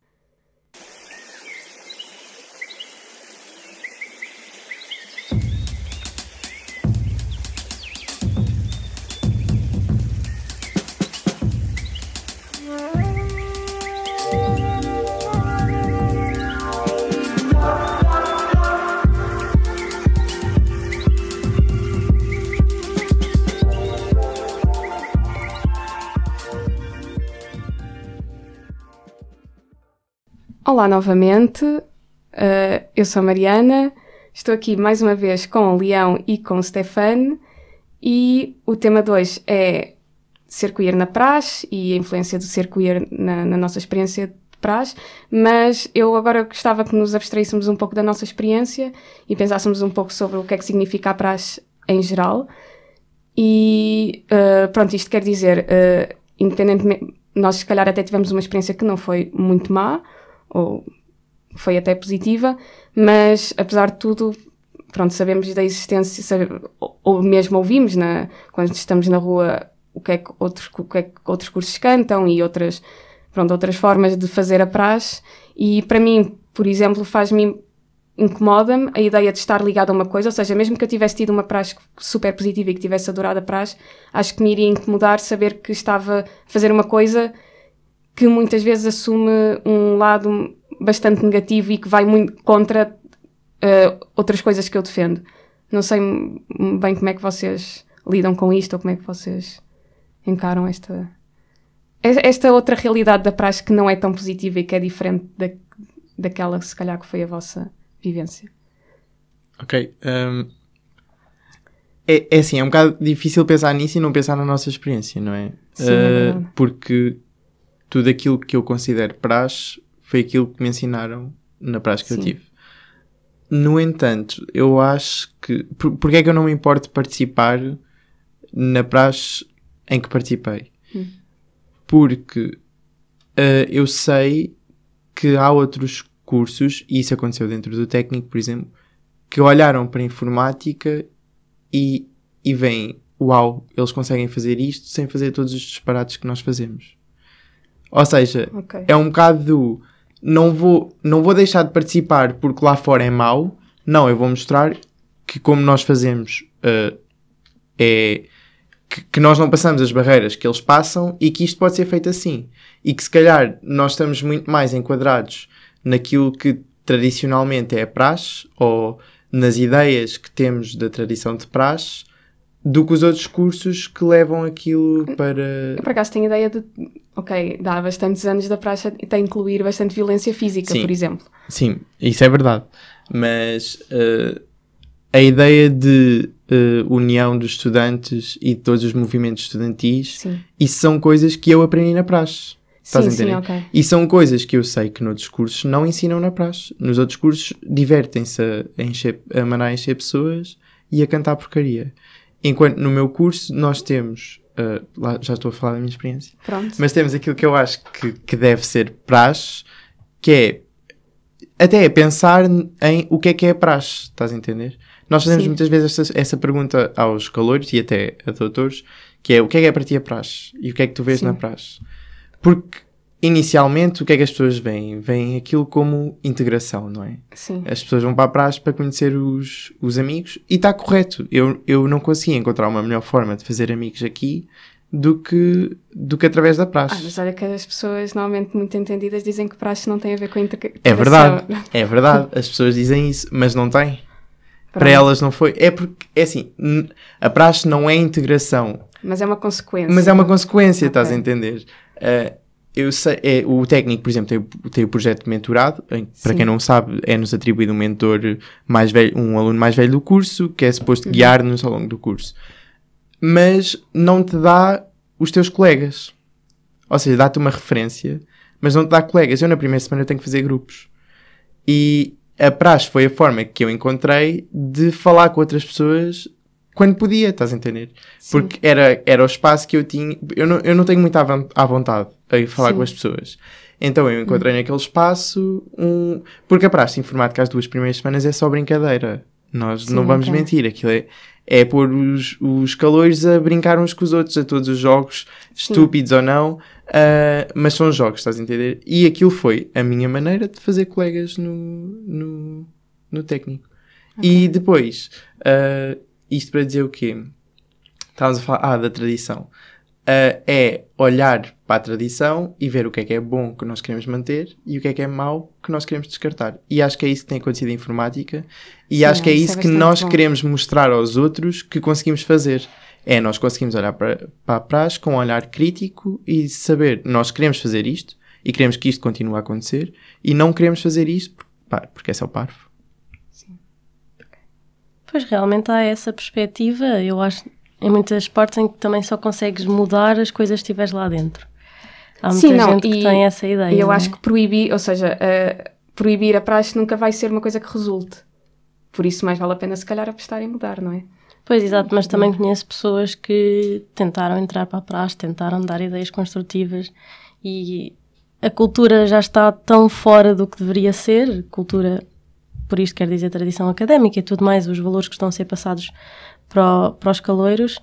D: Olá novamente, Uh, eu sou a Mariana, estou aqui mais uma vez com o Leão e com o Stefan e o tema de hoje é ser queer na praxe e a influência do ser queer na, na nossa experiência de praxe, mas eu agora gostava que nos abstraíssemos um pouco da nossa experiência e pensássemos um pouco sobre o que é que significa a praxe em geral. E uh, pronto, isto quer dizer, uh, independentemente, nós se calhar até tivemos uma experiência que não foi muito má, ou foi até positiva, mas apesar de tudo, pronto, sabemos da existência, sabe, ou mesmo ouvimos na, quando estamos na rua o que é que outros, o que é que outros cursos cantam e outras, pronto, outras formas de fazer a praxe. E para mim, por exemplo, faz-me incomoda-me a ideia de estar ligado a uma coisa, ou seja, mesmo que eu tivesse tido uma praxe super positiva e que tivesse adorado a praxe, acho que me iria incomodar saber que estava a fazer uma coisa que muitas vezes assume um lado bastante negativo e que vai muito contra uh, outras coisas que eu defendo. Não sei bem como é que vocês lidam com isto ou como é que vocês encaram esta esta outra realidade da praxe que não é tão positiva e que é diferente da, daquela se calhar que foi a vossa vivência.
E: Ok. Um, é, é assim, é um bocado difícil pensar nisso e não pensar na nossa experiência, não é?
D: Sim, é
E: uh, porque tudo aquilo que eu considero praxe foi aquilo que me ensinaram na praxe que
D: Sim.
E: eu tive. No entanto, eu acho que. Por, porque é que eu não me importo de participar na praxe em que participei?
D: Hum.
E: Porque uh, eu sei que há outros cursos, e isso aconteceu dentro do técnico, por exemplo, que olharam para a informática e, e veem, uau, eles conseguem fazer isto sem fazer todos os disparates que nós fazemos. Ou seja,
D: Ok.
E: é um bocado do não vou, não vou deixar de participar porque lá fora é mau. Não, eu vou mostrar que como nós fazemos uh, é que, que nós não passamos as barreiras que eles passam e que isto pode ser feito assim. E que se calhar nós estamos muito mais enquadrados naquilo que tradicionalmente é a praxe ou nas ideias que temos da tradição de praxe do que os outros cursos que levam aquilo para.
D: Eu por acaso tenho a ideia de, ok, dá bastantes anos da praxe a incluir bastante violência física,
E: Sim.
D: por exemplo.
E: Sim, isso é verdade. Mas eh, a ideia de eh, união dos estudantes e de todos os movimentos estudantis,
D: Sim.
E: isso são coisas que eu aprendi na praxe. Estás
D: Sim,
E: a
D: sim,
E: entender?
D: ok.
E: E são coisas que eu sei que noutros cursos não ensinam na praxe. Nos outros cursos divertem-se a, a, encher- a mandar encher pessoas e a cantar porcaria. Enquanto no meu curso nós temos, eh, lá já estou a falar da minha experiência,
D: Pronto.
E: mas temos aquilo que eu acho que, que deve ser praxe, que é até é pensar em o que é que é praxe, estás a entender? Nós fazemos
D: Sim.
E: muitas vezes essa, essa pergunta aos calores e até a doutores, que é o que é que é para ti a praxe? E o que é que tu vês
D: Sim.
E: na praxe? Porque inicialmente o que é que as pessoas veem? Veem aquilo como integração, não é?
D: Sim.
E: As pessoas vão para a praxe para conhecer os, os amigos e está correto. Eu, eu não consegui encontrar uma melhor forma de fazer amigos aqui do que, do que através da praxe.
D: Ah, mas olha que as pessoas normalmente muito entendidas dizem que praxe não tem a ver com a integração.
E: É verdade, é verdade. As pessoas dizem isso, mas não tem. Para
D: Pronto.
E: elas não foi. É porque, é assim, a praxe não é integração,
D: Mas é uma consequência.
E: mas é uma consequência,
D: Ok.
E: estás a entender? Ah, eu sei, é, o técnico, por exemplo, tem, o- tem o projeto de mentorado, em- para quem não sabe, é-nos atribuído um mentor mais velho, um aluno mais velho do curso, que é suposto
D: Uhum.
E: guiar-nos ao longo do curso. Mas não te dá os teus colegas. Ou seja, dá-te uma referência, mas não te dá colegas. Eu na primeira semana tenho que fazer grupos. E a praxe foi a forma que eu encontrei de falar com outras pessoas quando podia, estás a entender?
D: Sim.
E: Porque era, era o espaço que eu tinha. Eu não, eu não tenho muito à, von- à vontade a falar
D: Sim.
E: com as pessoas. Então eu encontrei naquele espaço um. Porque a praxe informática as duas primeiras semanas é só brincadeira. Nós
D: Sim,
E: não vamos mentir. Aquilo é, é pôr os, os calores a brincar uns com os outros, a todos os jogos, estúpidos ou não. ah, mas são jogos, estás a entender? E aquilo foi a minha maneira de fazer colegas no, no, no técnico. E depois, ah, isto para dizer o quê? Estávamos a falar ah, da tradição. Ah, é olhar para a tradição e ver o que é que é bom que nós queremos manter e o que é que é mau que nós queremos descartar. E acho que é isso que tem acontecido em informática e
D: Sim,
E: acho que é
D: isso é
E: que nós
D: bom.
E: queremos mostrar aos outros que conseguimos fazer. É, nós conseguimos olhar para, para a praxe com um olhar crítico e saber, nós queremos fazer isto, e queremos que isto continue a acontecer e não queremos fazer isto pá, porque é só parvo.
F: Pois realmente há essa perspectiva, eu acho, em muitas partes em que também só consegues mudar as coisas que estiveres lá dentro. Há muita
D: Sim, não,
F: gente que tem essa ideia.
D: E eu
F: é?
D: acho que proibir, ou seja, eh, proibir a praxe nunca vai ser uma coisa que resulte. Por isso mais vale a pena se calhar apostar em mudar, não é?
F: Pois, exato, mas também conheço pessoas que tentaram entrar para a praxe, tentaram dar ideias construtivas e a cultura já está tão fora do que deveria ser, cultura, por isto quer dizer tradição académica e tudo mais, os valores que estão a ser passados para, o- para os caloiros,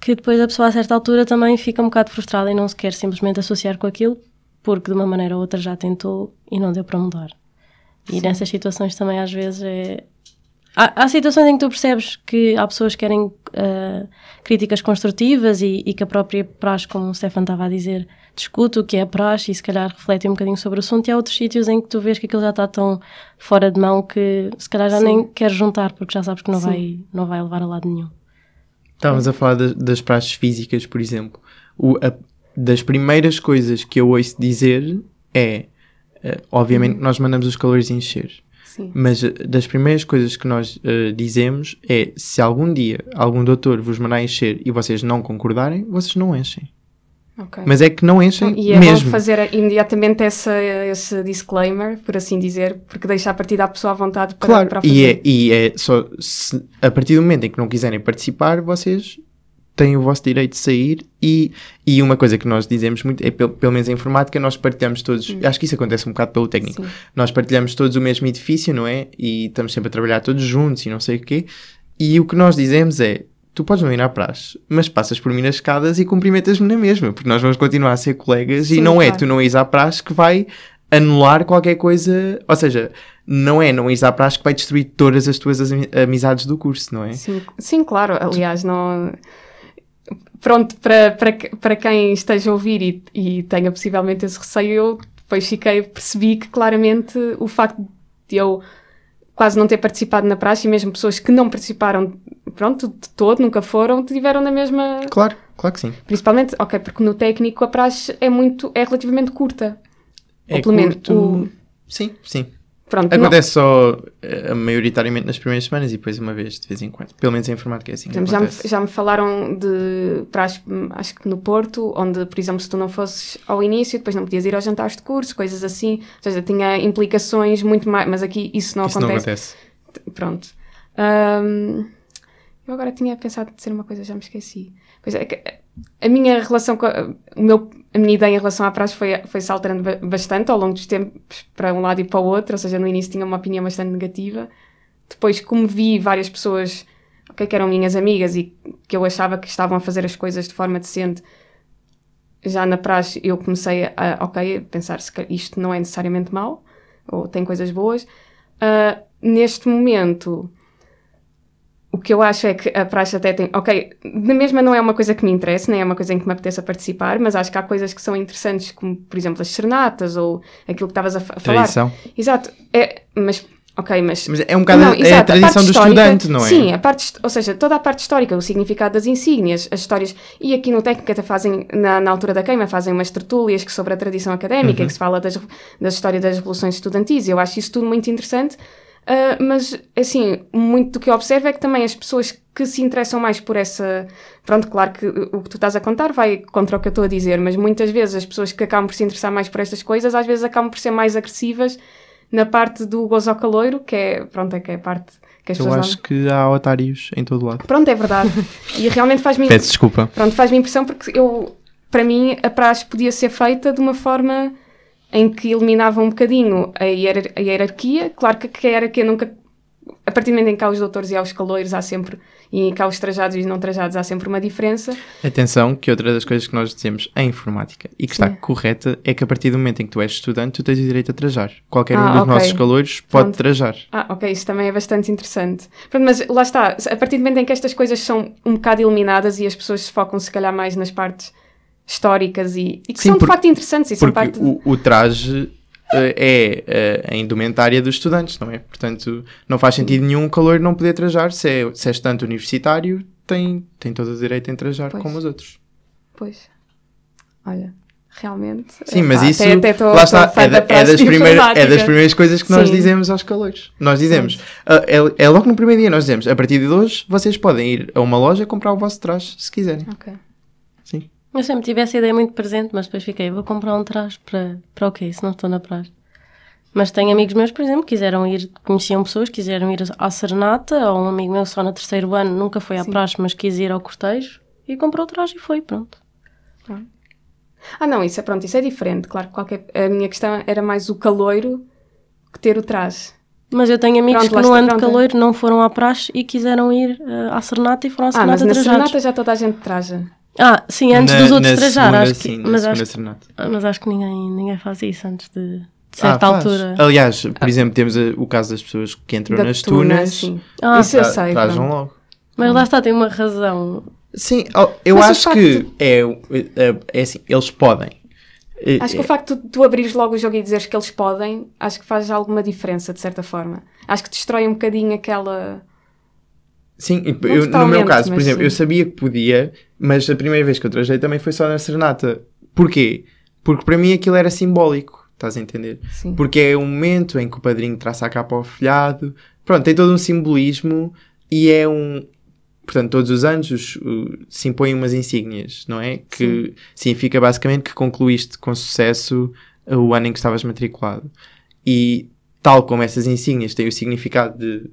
F: que depois a pessoa a certa altura também fica um bocado frustrada e não se quer simplesmente associar com aquilo, porque de uma maneira ou outra já tentou e não deu para mudar. E nessas situações também às vezes é, Há, há situações em que tu percebes que há pessoas que querem ah, críticas construtivas e, e que a própria praxe, como o Stefan estava a dizer, discute o que é a praxe e se calhar reflete um bocadinho sobre o assunto. E há outros sítios em que tu vês que aquilo já está tão fora de mão que se calhar já
D: Sim.
F: nem queres juntar porque já sabes que não
D: Sim.
F: vai, não vai levar a lado nenhum.
E: Estávamos a falar das, das praxes físicas, por exemplo. O- a- das primeiras coisas que eu ouço dizer é, eh, obviamente, que nós mandamos os calores encher.
D: Sim.
E: Mas eh, das primeiras coisas que nós eh, dizemos é se algum dia algum doutor vos mandar encher e vocês não concordarem, vocês não enchem.
D: Ok.
E: Mas é que não enchem
D: E é
E: mesmo.
D: bom fazer imediatamente essa, esse disclaimer, por assim dizer, porque deixa a partir da pessoa à vontade para,
E: Claro,
D: para o
E: e
D: fazer.
E: é, e é só se, a partir do momento em que não quiserem participar, vocês têm o vosso direito de sair. E, e uma coisa que nós dizemos muito é, pelo, pelo menos em informática, nós partilhamos todos. Acho que isso acontece um bocado pelo técnico.
D: Sim.
E: Nós partilhamos todos o mesmo edifício, não é? E estamos sempre a trabalhar todos juntos e não sei o quê. E o que nós dizemos é: tu podes não ir à praxe, mas passas por mim nas escadas e cumprimentas-me na mesma, porque nós vamos continuar a ser colegas e
D: Sim,
E: não é
D: claro.
E: tu não ires à praxe que vai anular qualquer coisa. Ou seja, não é não ires à praxe que vai destruir todas as tuas ami- amizades do curso, não é?
D: Sim, sim, claro. Aliás, não. Pronto, para, para, para quem esteja a ouvir e, e tenha possivelmente esse receio, eu depois fiquei, percebi que claramente o facto de eu quase não ter participado na praxe e mesmo pessoas que não participaram, pronto, de todo, nunca foram, tiveram na mesma.
E: Claro, claro que sim.
D: Principalmente, ok, porque no técnico a praxe é muito, é relativamente curta. Ou
E: É
D: pelo menos
E: curto-
D: o-
E: Sim, sim.
D: Pronto, não-
E: Acontece só eh, maioritariamente nas primeiras semanas e depois uma vez de vez em quando. Pelo menos em informática é assim.
D: exemplo, já, me,
E: acontece.
D: já me falaram de praxe, acho que no Porto, onde, por exemplo, se tu não fosses ao início, depois não podias ir aos jantares de curso, coisas assim. Ou seja, tinha implicações muito mais. Mas aqui isso não
E: Isso não
D: acontece.
E: acontece.
D: Pronto. Hum, eu agora tinha pensado em dizer uma coisa, já me esqueci. Pois é, que a minha relação com a, o meu, a minha ideia em relação à praxe foi, foi se alterando ba- bastante ao longo dos tempos para um lado e para o outro, ou seja, no início tinha uma opinião bastante negativa. Depois, como vi várias pessoas ok, que eram minhas amigas e que eu achava que estavam a fazer as coisas de forma decente, já na praxe eu comecei a, ok, pensar se isto não é necessariamente mau, ou tem coisas boas. Ah, neste momento, o que eu acho é que a praxe até tem. Ok, na mesma não é uma coisa que me interessa, nem é uma coisa em que me apeteça participar, mas acho que há coisas que são interessantes, como por exemplo as serenatas ou aquilo que estavas a, fa- a falar.
E: Tradição.
D: Exato, é, mas. Ok, mas.
E: Mas é um bocado
D: Não,
E: é
D: exato,
E: a
D: a
E: tradição
D: parte
E: do estudante, não é?
D: Sim, a parte, ou seja, toda a parte histórica, o significado das insígnias, as histórias. E aqui no técnico até fazem, na, na altura da queima, fazem umas tertúlias que sobre a tradição académica,
E: Uhum.
D: que se fala das, das histórias das revoluções estudantis. Eu acho isso tudo muito interessante. Ah, mas, assim, muito do que eu observo é que também as pessoas que se interessam mais por essa. Pronto, claro que o que tu estás a contar vai contra o que eu estou a dizer, mas muitas vezes as pessoas que acabam por se interessar mais por estas coisas, às vezes acabam por ser mais agressivas na parte do gozo ao caloiro, que é, pronto, é que é a parte que as
E: Eu
D: pessoas
E: acho
D: não-
E: que há otários em todo lado.
D: Pronto, é verdade. e realmente faz-me
E: Peço desculpa.
D: pronto, faz-me impressão porque eu, para mim, a praxe podia ser feita de uma forma em que eliminava um bocadinho a, hierar- a hierarquia. Claro que, que a hierarquia nunca. A partir do momento em que há os doutores e há os caloiros, há sempre. E cá os trajados e os não trajados, há sempre uma diferença.
E: Atenção, que outra das coisas que nós dizemos em informática e que está
D: Sim.
E: correta é que a partir do momento em que tu és estudante, tu tens o direito a trajar. Qualquer um
D: Ah,
E: dos
D: ok.
E: nossos calores pode
D: Pronto.
E: trajar.
D: Ah, ok, isso também é bastante interessante. Pronto, mas lá está, a partir do momento em que estas coisas são um bocado eliminadas e as pessoas se focam se calhar mais nas partes históricas e, e que
E: Sim,
D: são de facto interessantes e são
E: Porque
D: parte
E: o, o traje eh, é eh, a indumentária dos estudantes, não é? Portanto, não faz sentido nenhum um calor não poder trajar. Se é, se é estudante universitário, tem, tem todo o direito em trajar
D: Pois.
E: como os outros.
D: Pois. Olha, realmente.
E: Sim,
D: É,
E: mas isso,
D: até, até tô,
E: lá está, é, da- é das primeiras, é das primeiras coisas que nós
D: Sim.
E: dizemos aos calouros. Nós dizemos, ah, é, é logo no primeiro dia, nós dizemos, a partir de hoje, vocês podem ir a uma loja comprar o vosso traje, se quiserem.
D: Ok.
F: Eu sempre tive essa ideia muito presente, mas depois fiquei, vou comprar um traje para, para o quê? Se não estou na praia. Mas tenho amigos meus, por exemplo, que quiseram ir, conheciam pessoas, quiseram ir à serenata, ou um amigo meu só no terceiro ano nunca foi à
D: Sim.
F: praxe, mas quis ir ao cortejo e comprou o traje e foi, pronto.
D: Ah, não, isso é pronto, isso é diferente. Claro que qualquer. A minha questão era mais o caloiro que ter o traje.
F: Mas eu tenho amigos
D: Pronto,
F: que no ano de caloiro não foram à praxe e quiseram ir eh, à serenata e foram à
D: Ah, mas
F: serenata
D: na serenata já toda a gente traja.
F: Ah, sim, antes
E: Na-
F: dos outros trajar,
E: segunda,
F: acho que,
E: sim,
F: mas, acho,
E: serenata.
F: mas acho que ninguém, ninguém faz isso antes de, de certa
E: Ah,
F: altura.
E: Aliás, por exemplo, temos a- o caso das pessoas que entram
D: Da
E: nas
D: tuna,
E: tunas,
D: sim.
F: Ah,
D: Isso eu sei.
E: trajam
D: pronto.
E: logo.
F: Mas lá está, tem uma razão.
E: Sim, oh, eu
D: Mas
E: acho
D: facto-
E: que é, é, é assim, eles podem. É-
D: Acho que o facto de tu abrires logo o jogo e dizeres que eles podem, acho que faz alguma diferença, de certa forma. Acho que destrói um bocadinho aquela.
E: Sim, eu- no meu caso, por exemplo,
D: sim.
E: eu sabia que podia, mas a primeira vez que eu trajei também foi só na serenata. Porquê? Porque para mim aquilo era simbólico, estás a entender?
D: Sim.
E: Porque é um momento em que o padrinho traça a capa ao filhado, pronto, tem todo um simbolismo e é um. Portanto, todos os anos os- o- se impõem umas insígnias, não é? Que significa basicamente que concluíste com sucesso uh, o ano em que estavas matriculado. E tal como essas insígnias têm o significado de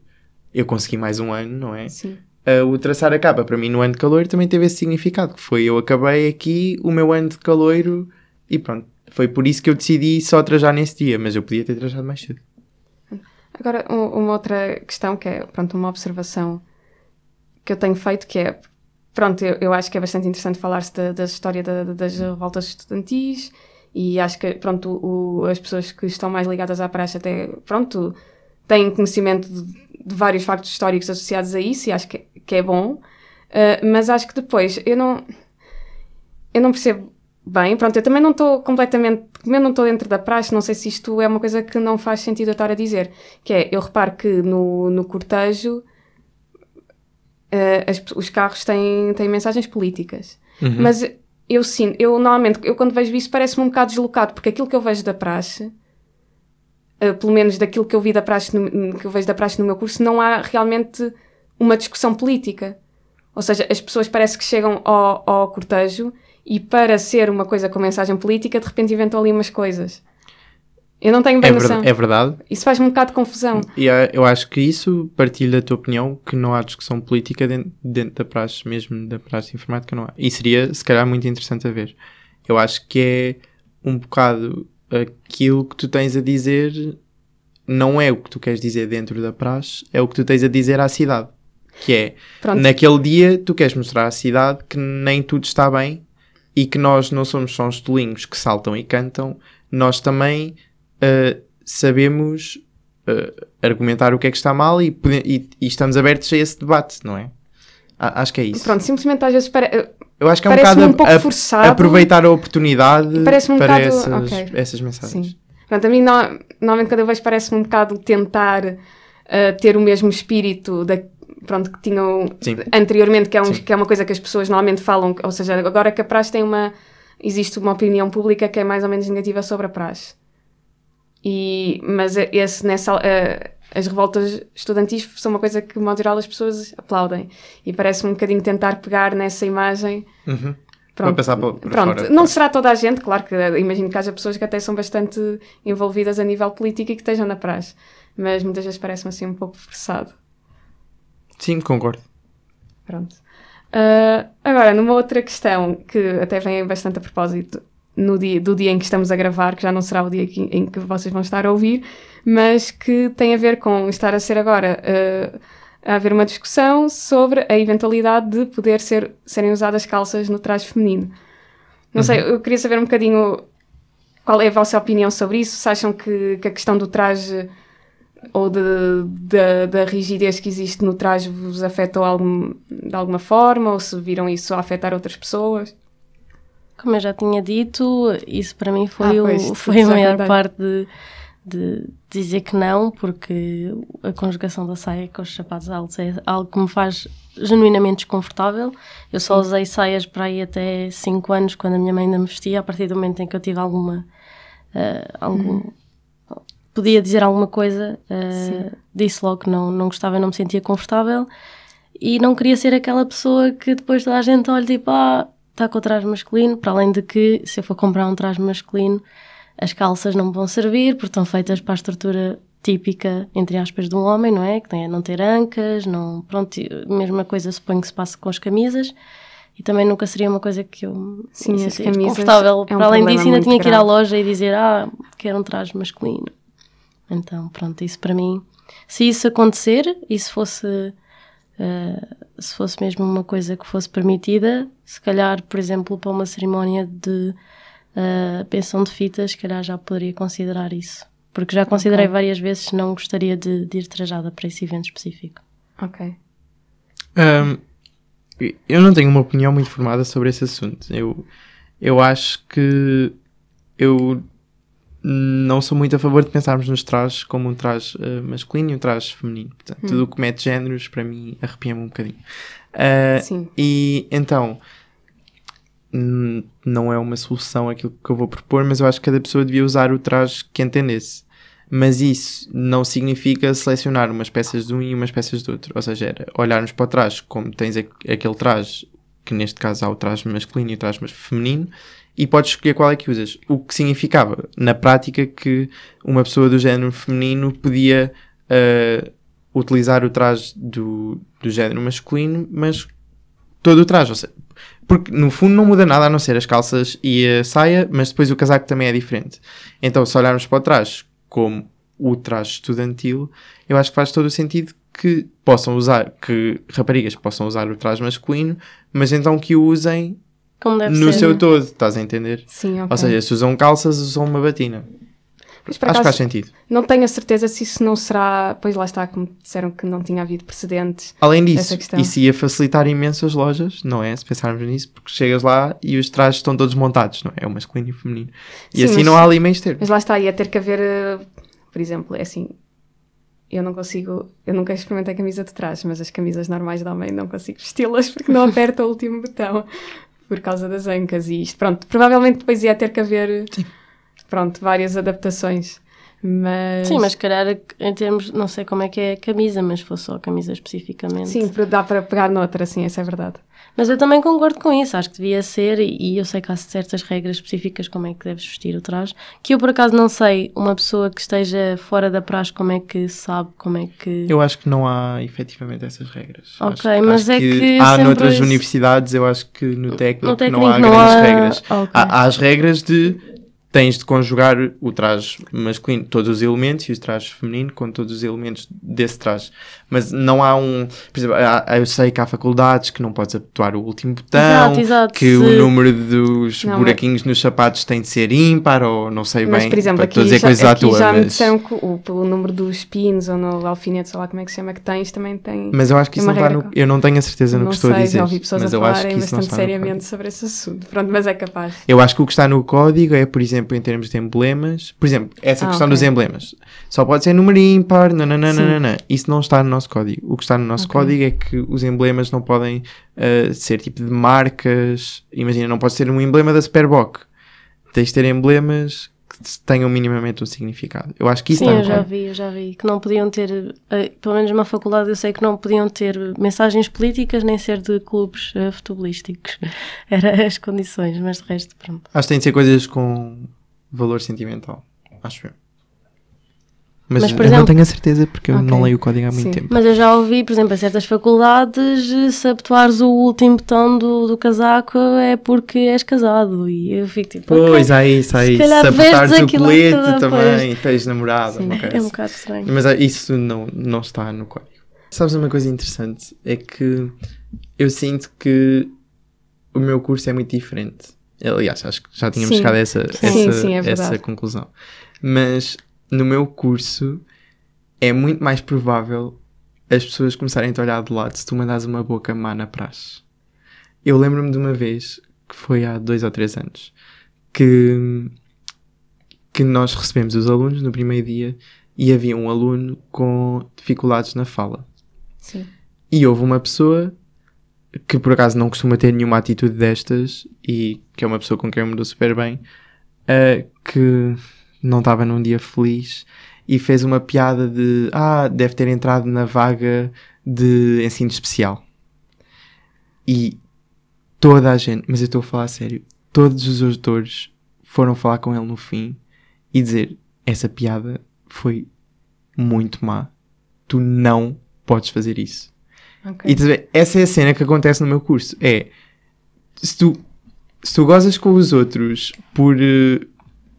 E: eu consegui mais um ano, não é?
D: Sim.
E: Uh, o traçar a capa para mim no ano de calor também teve esse significado, que foi eu acabei aqui o meu ano de caloiro e pronto. Foi por isso que eu decidi só trajar nesse dia, mas eu podia ter trajado mais cedo.
D: Agora, um- uma outra questão que é, pronto, uma observação que eu tenho feito, que é, pronto, eu, eu acho que é bastante interessante falar-se da, da história da- das revoltas estudantis e acho que, pronto, o- as pessoas que estão mais ligadas à praxe até, pronto, têm conhecimento de, de vários factos históricos associados a isso e acho que, que é bom, Uh, mas acho que depois, eu não, eu não percebo bem, pronto, eu também não estou completamente, como eu não estou dentro da praxe, não sei se isto é uma coisa que não faz sentido eu estar a dizer, que é, eu reparo que no, no cortejo eh, as- os carros têm, têm mensagens políticas,
E: Uhum.
D: mas eu sinto, eu normalmente, eu quando vejo isso parece-me um bocado deslocado, porque aquilo que eu vejo da praxe, eh, pelo menos daquilo que eu vi da praxe, no, que eu vejo da praxe no meu curso, não há realmente uma discussão política. Ou seja, as pessoas parece que chegam ao, ao cortejo e para ser uma coisa com mensagem política, de repente inventam ali umas coisas. Eu não tenho bem
E: É,
D: noção.
E: verdade, é verdade.
D: Isso faz-me um bocado de confusão.
E: E eu acho que isso partilho da tua opinião, que não há discussão política dentro, dentro da praxe, mesmo da praxe informática, não há. E seria, se calhar, muito interessante a ver. Eu acho que é um bocado aquilo que tu tens a dizer, não é o que tu queres dizer dentro da praxe, é o que tu tens a dizer à cidade. Que é,
D: Pronto.
E: naquele dia tu queres mostrar à cidade que nem tudo está bem e que nós não somos só uns tolinhos que saltam e cantam, nós também uh, sabemos uh, argumentar o que é que está mal e, e- e estamos abertos a esse debate, não é? A- acho que é isso.
D: Pronto, simplesmente às vezes pare...
E: Eu acho que é um bocado
D: um pouco
E: a-
D: forçado.
E: aproveitar a oportunidade
D: Parece-me um
E: para
D: bocado-
E: essas,
D: ok.
E: essas mensagens.
D: Sim. Pronto, a mim no- normalmente quando eu vejo parece-me um bocado tentar ah, ter o mesmo espírito da, pronto, que tinham
E: Sim.
D: anteriormente, que é, um- que é uma coisa que as pessoas normalmente falam, ou seja, agora que a praxe tem uma. Existe uma opinião pública que é mais ou menos negativa sobre a praxe. E, mas esse, nessa, ah, as revoltas estudantis são uma coisa que, de modo geral, as pessoas aplaudem. E parece-me um bocadinho tentar pegar nessa imagem
E: Uhum. Passar para, para
D: Pronto,
E: fora.
D: não será toda a gente, claro que eh, imagino que haja pessoas que até são bastante envolvidas a nível político e que estejam na praxe, mas muitas vezes parece-me assim um pouco forçado.
E: Sim, concordo.
D: Pronto. Ah, agora, numa outra questão que até vem bastante a propósito no dia, do dia em que estamos a gravar, que já não será o dia em que vocês vão estar a ouvir, mas que tem a ver com estar a ser agora ah, a haver uma discussão sobre a eventualidade de poder ser, serem usadas calças no traje feminino. Não sei, eu queria saber um bocadinho qual é a vossa opinião sobre isso. Se acham que, que a questão do traje ou de, da- da rigidez que existe no traje vos afetou algum, de alguma forma ou se viram isso a afetar outras pessoas?
F: Como eu já tinha dito, isso para mim foi,
D: Ah,
F: o-
D: pois, tu
F: foi a
D: já
F: maior parte de- de dizer que não, porque a conjugação da saia com os sapatos altos é algo que me faz genuinamente desconfortável. Eu só usei saias para aí até 5 anos, quando a minha mãe ainda me vestia, a partir do momento em que eu tive alguma. eh, algum, Podia dizer alguma coisa, eh, disse logo que não, não gostava não me sentia confortável. E não queria ser aquela pessoa que depois toda a gente olha tipo, ah, está com o traje masculino. Para além de que, se eu for comprar um traje masculino, as calças não vão servir, porque estão feitas para a estrutura típica, entre aspas, de um homem, não é? Que tem a não ter ancas, não, pronto, mesma coisa suponho que se passa com as camisas. E também nunca seria uma coisa que eu
D: Sim, as camisas
F: confortável.
D: é um
F: para além disso, ainda tinha que ir à
D: grave.
F: loja e dizer, ah, quero um traje masculino. Então, pronto, isso para mim, se isso acontecer e se fosse, eh, se fosse mesmo uma coisa que fosse permitida, se calhar, por exemplo, para uma cerimónia de eh, pensão de fitas, se calhar já poderia considerar isso. Porque já considerei
D: Ok.
F: várias vezes se não gostaria de, de ir trajada para esse evento específico.
D: Ok.
E: Ahm, eu não tenho uma opinião muito formada sobre esse assunto. Eu, eu acho que eu não sou muito a favor de pensarmos nos trajes como um traje eh, masculino e um traje feminino. Portanto, tudo o que mete géneros, para mim, arrepia-me um bocadinho. Ah,
D: Sim.
E: e então, hum, não é uma solução aquilo que eu vou propor, mas eu acho que cada pessoa devia usar o traje que entendesse. Mas isso não significa selecionar umas peças de um e umas peças do outro. Ou seja, era olharmos para o traje como tens aqu- aquele traje, que neste caso há o traje masculino e o traje feminino, e podes escolher qual é que usas. O que significava, na prática, que uma pessoa do género feminino podia ah, utilizar o traje do, do género masculino, mas todo o traje. Ou seja, porque no fundo não muda nada a não ser as calças e a saia, mas depois o casaco também é diferente. Então, se olharmos para o traje como o traje estudantil, eu acho que faz todo o sentido que possam usar, que raparigas possam usar o traje masculino, mas então que o usem no
F: ser.
E: seu todo, estás a entender?
D: Sim, ok.
E: Ou seja, se usam calças, usam uma batina.
D: Mas,
E: acho que faz sentido.
D: Não tenho a certeza se isso não será. Pois lá está, como disseram que não tinha havido precedentes.
E: Além disso, isso ia facilitar imenso as lojas, não é? Se pensarmos nisso, porque chegas lá e os trajes estão todos montados, não é? É o masculino e o feminino. E
D: Sim,
E: assim
D: mas-
E: não há ali meios termos.
D: Mas lá está, ia ter que haver. eh, Por exemplo, é assim. Eu não consigo. Eu nunca experimentei camisa de trás, mas as camisas normais de homem não consigo vesti-las porque não aperta o último botão por causa das ancas e isto. Pronto, provavelmente depois ia ter que haver. Pronto, várias adaptações. Mas.
F: Sim, mas se calhar em termos, não sei como é que é a camisa, mas se fosse só a camisa especificamente.
D: Sim, dá para pegar noutra, sim, essa é verdade.
F: Mas eu também concordo com isso, acho que devia ser, e eu sei que há certas regras específicas como é que deves vestir o traje, que eu por acaso não sei, uma pessoa que esteja fora da praxe, como é que sabe, como é que...
E: Eu acho que não há efetivamente essas regras.
F: Ok,
E: Acho-
F: mas
E: acho
F: é que
E: há
F: sempre
E: noutras
F: isso-
E: universidades, eu acho que no técnico,
F: No técnico
E: não há
F: não
E: grandes
F: há-
E: regras.
F: Ok.
E: Há, há as regras de tens de conjugar o traje masculino, todos os elementos, e o traje feminino com todos os elementos desse traje. Mas não há um. Por exemplo, há- eu sei que há faculdades que não podes atuar o último botão,
F: Exato, exato,
E: que o número dos
D: Não,
E: buraquinhos nos sapatos tem de ser ímpar, ou não sei
D: Mas,
E: bem.
D: por exemplo,
E: estou
D: aqui,
E: dizer
D: já,
E: coisas à
D: aqui
E: toa,
D: já me
E: mas-
D: disseram que o, pelo número dos pins ou no alfinete, sei lá como é que se chama, que tens, também tem.
E: Mas eu acho que
D: É
E: isso não está no. Eu não tenho a certeza no
D: não
E: que estou
D: sei,
E: a dizer.
D: já ouvi pessoas
E: mas
D: a
E: eu acho
D: falarem
E: não
D: bastante
E: no
D: seriamente sobre esse assunto. Pronto, mas é capaz.
E: Eu acho que o que está no código é, por exemplo, em termos de emblemas. Por exemplo, essa
D: Ah,
E: questão
D: ok.
E: dos emblemas. Só pode ser número ímpar, nananana. Isso não está no nosso código. O que está no nosso
D: Ok.
E: código é que os emblemas não podem ah, ser tipo de marcas. Imagina, não pode ser um emblema da Superboc. Tens de ter emblemas que tenham minimamente um significado. Eu acho que isso
F: Sim,
E: está
F: eu já vi, eu já vi, que não podiam ter, eh, pelo menos numa faculdade eu sei que não podiam ter mensagens políticas nem ser de clubes eh, futebolísticos. Era as condições, mas de resto, pronto.
E: Acho que tem de ser coisas com valor sentimental. Acho eu. Mas,
F: Mas, por
E: eu não
F: exemplo-
E: tenho a certeza porque eu
D: Ok.
E: não leio o código há muito
D: Sim.
E: tempo.
F: Mas eu já ouvi, por exemplo, em certas faculdades, eh, se habituares o último botão do, do casaco é porque és casado. E eu fico tipo,
E: Pois, isso, há
F: Se
E: isso.
F: calhar
E: Se apertares
F: vestes
E: o colete também, tens namorada.
D: Sim.
F: é um bocado estranho.
E: Mas ah, isso não, não está no código. Sabes uma coisa interessante? É que eu sinto que o meu curso é muito diferente. Aliás, acho que já tínhamos
D: Sim.
E: chegado a essa,
D: Sim,
E: essa,
D: sim, é
E: essa conclusão. Mas no meu curso é muito mais provável as pessoas começarem a te olhar de lado se tu mandares uma boca má na praxe. Eu lembro-me de uma vez, que foi há dois ou três anos, que que nós recebemos os alunos no primeiro dia e havia um aluno com dificuldades na fala.
D: Sim.
E: E houve uma pessoa que por acaso não costuma ter nenhuma atitude destas e que é uma pessoa com quem eu me dou super bem, eh, que não estava num dia feliz e fez uma piada de ah, deve ter entrado na vaga de ensino especial. E toda a gente, mas eu estou a falar a sério, todos os autores foram falar com ele no fim e dizer essa piada foi muito má. Tu não podes fazer isso.
D: Ok.
E: E essa é a cena que acontece no meu curso. É se tu, se tu gozas com os outros por eh,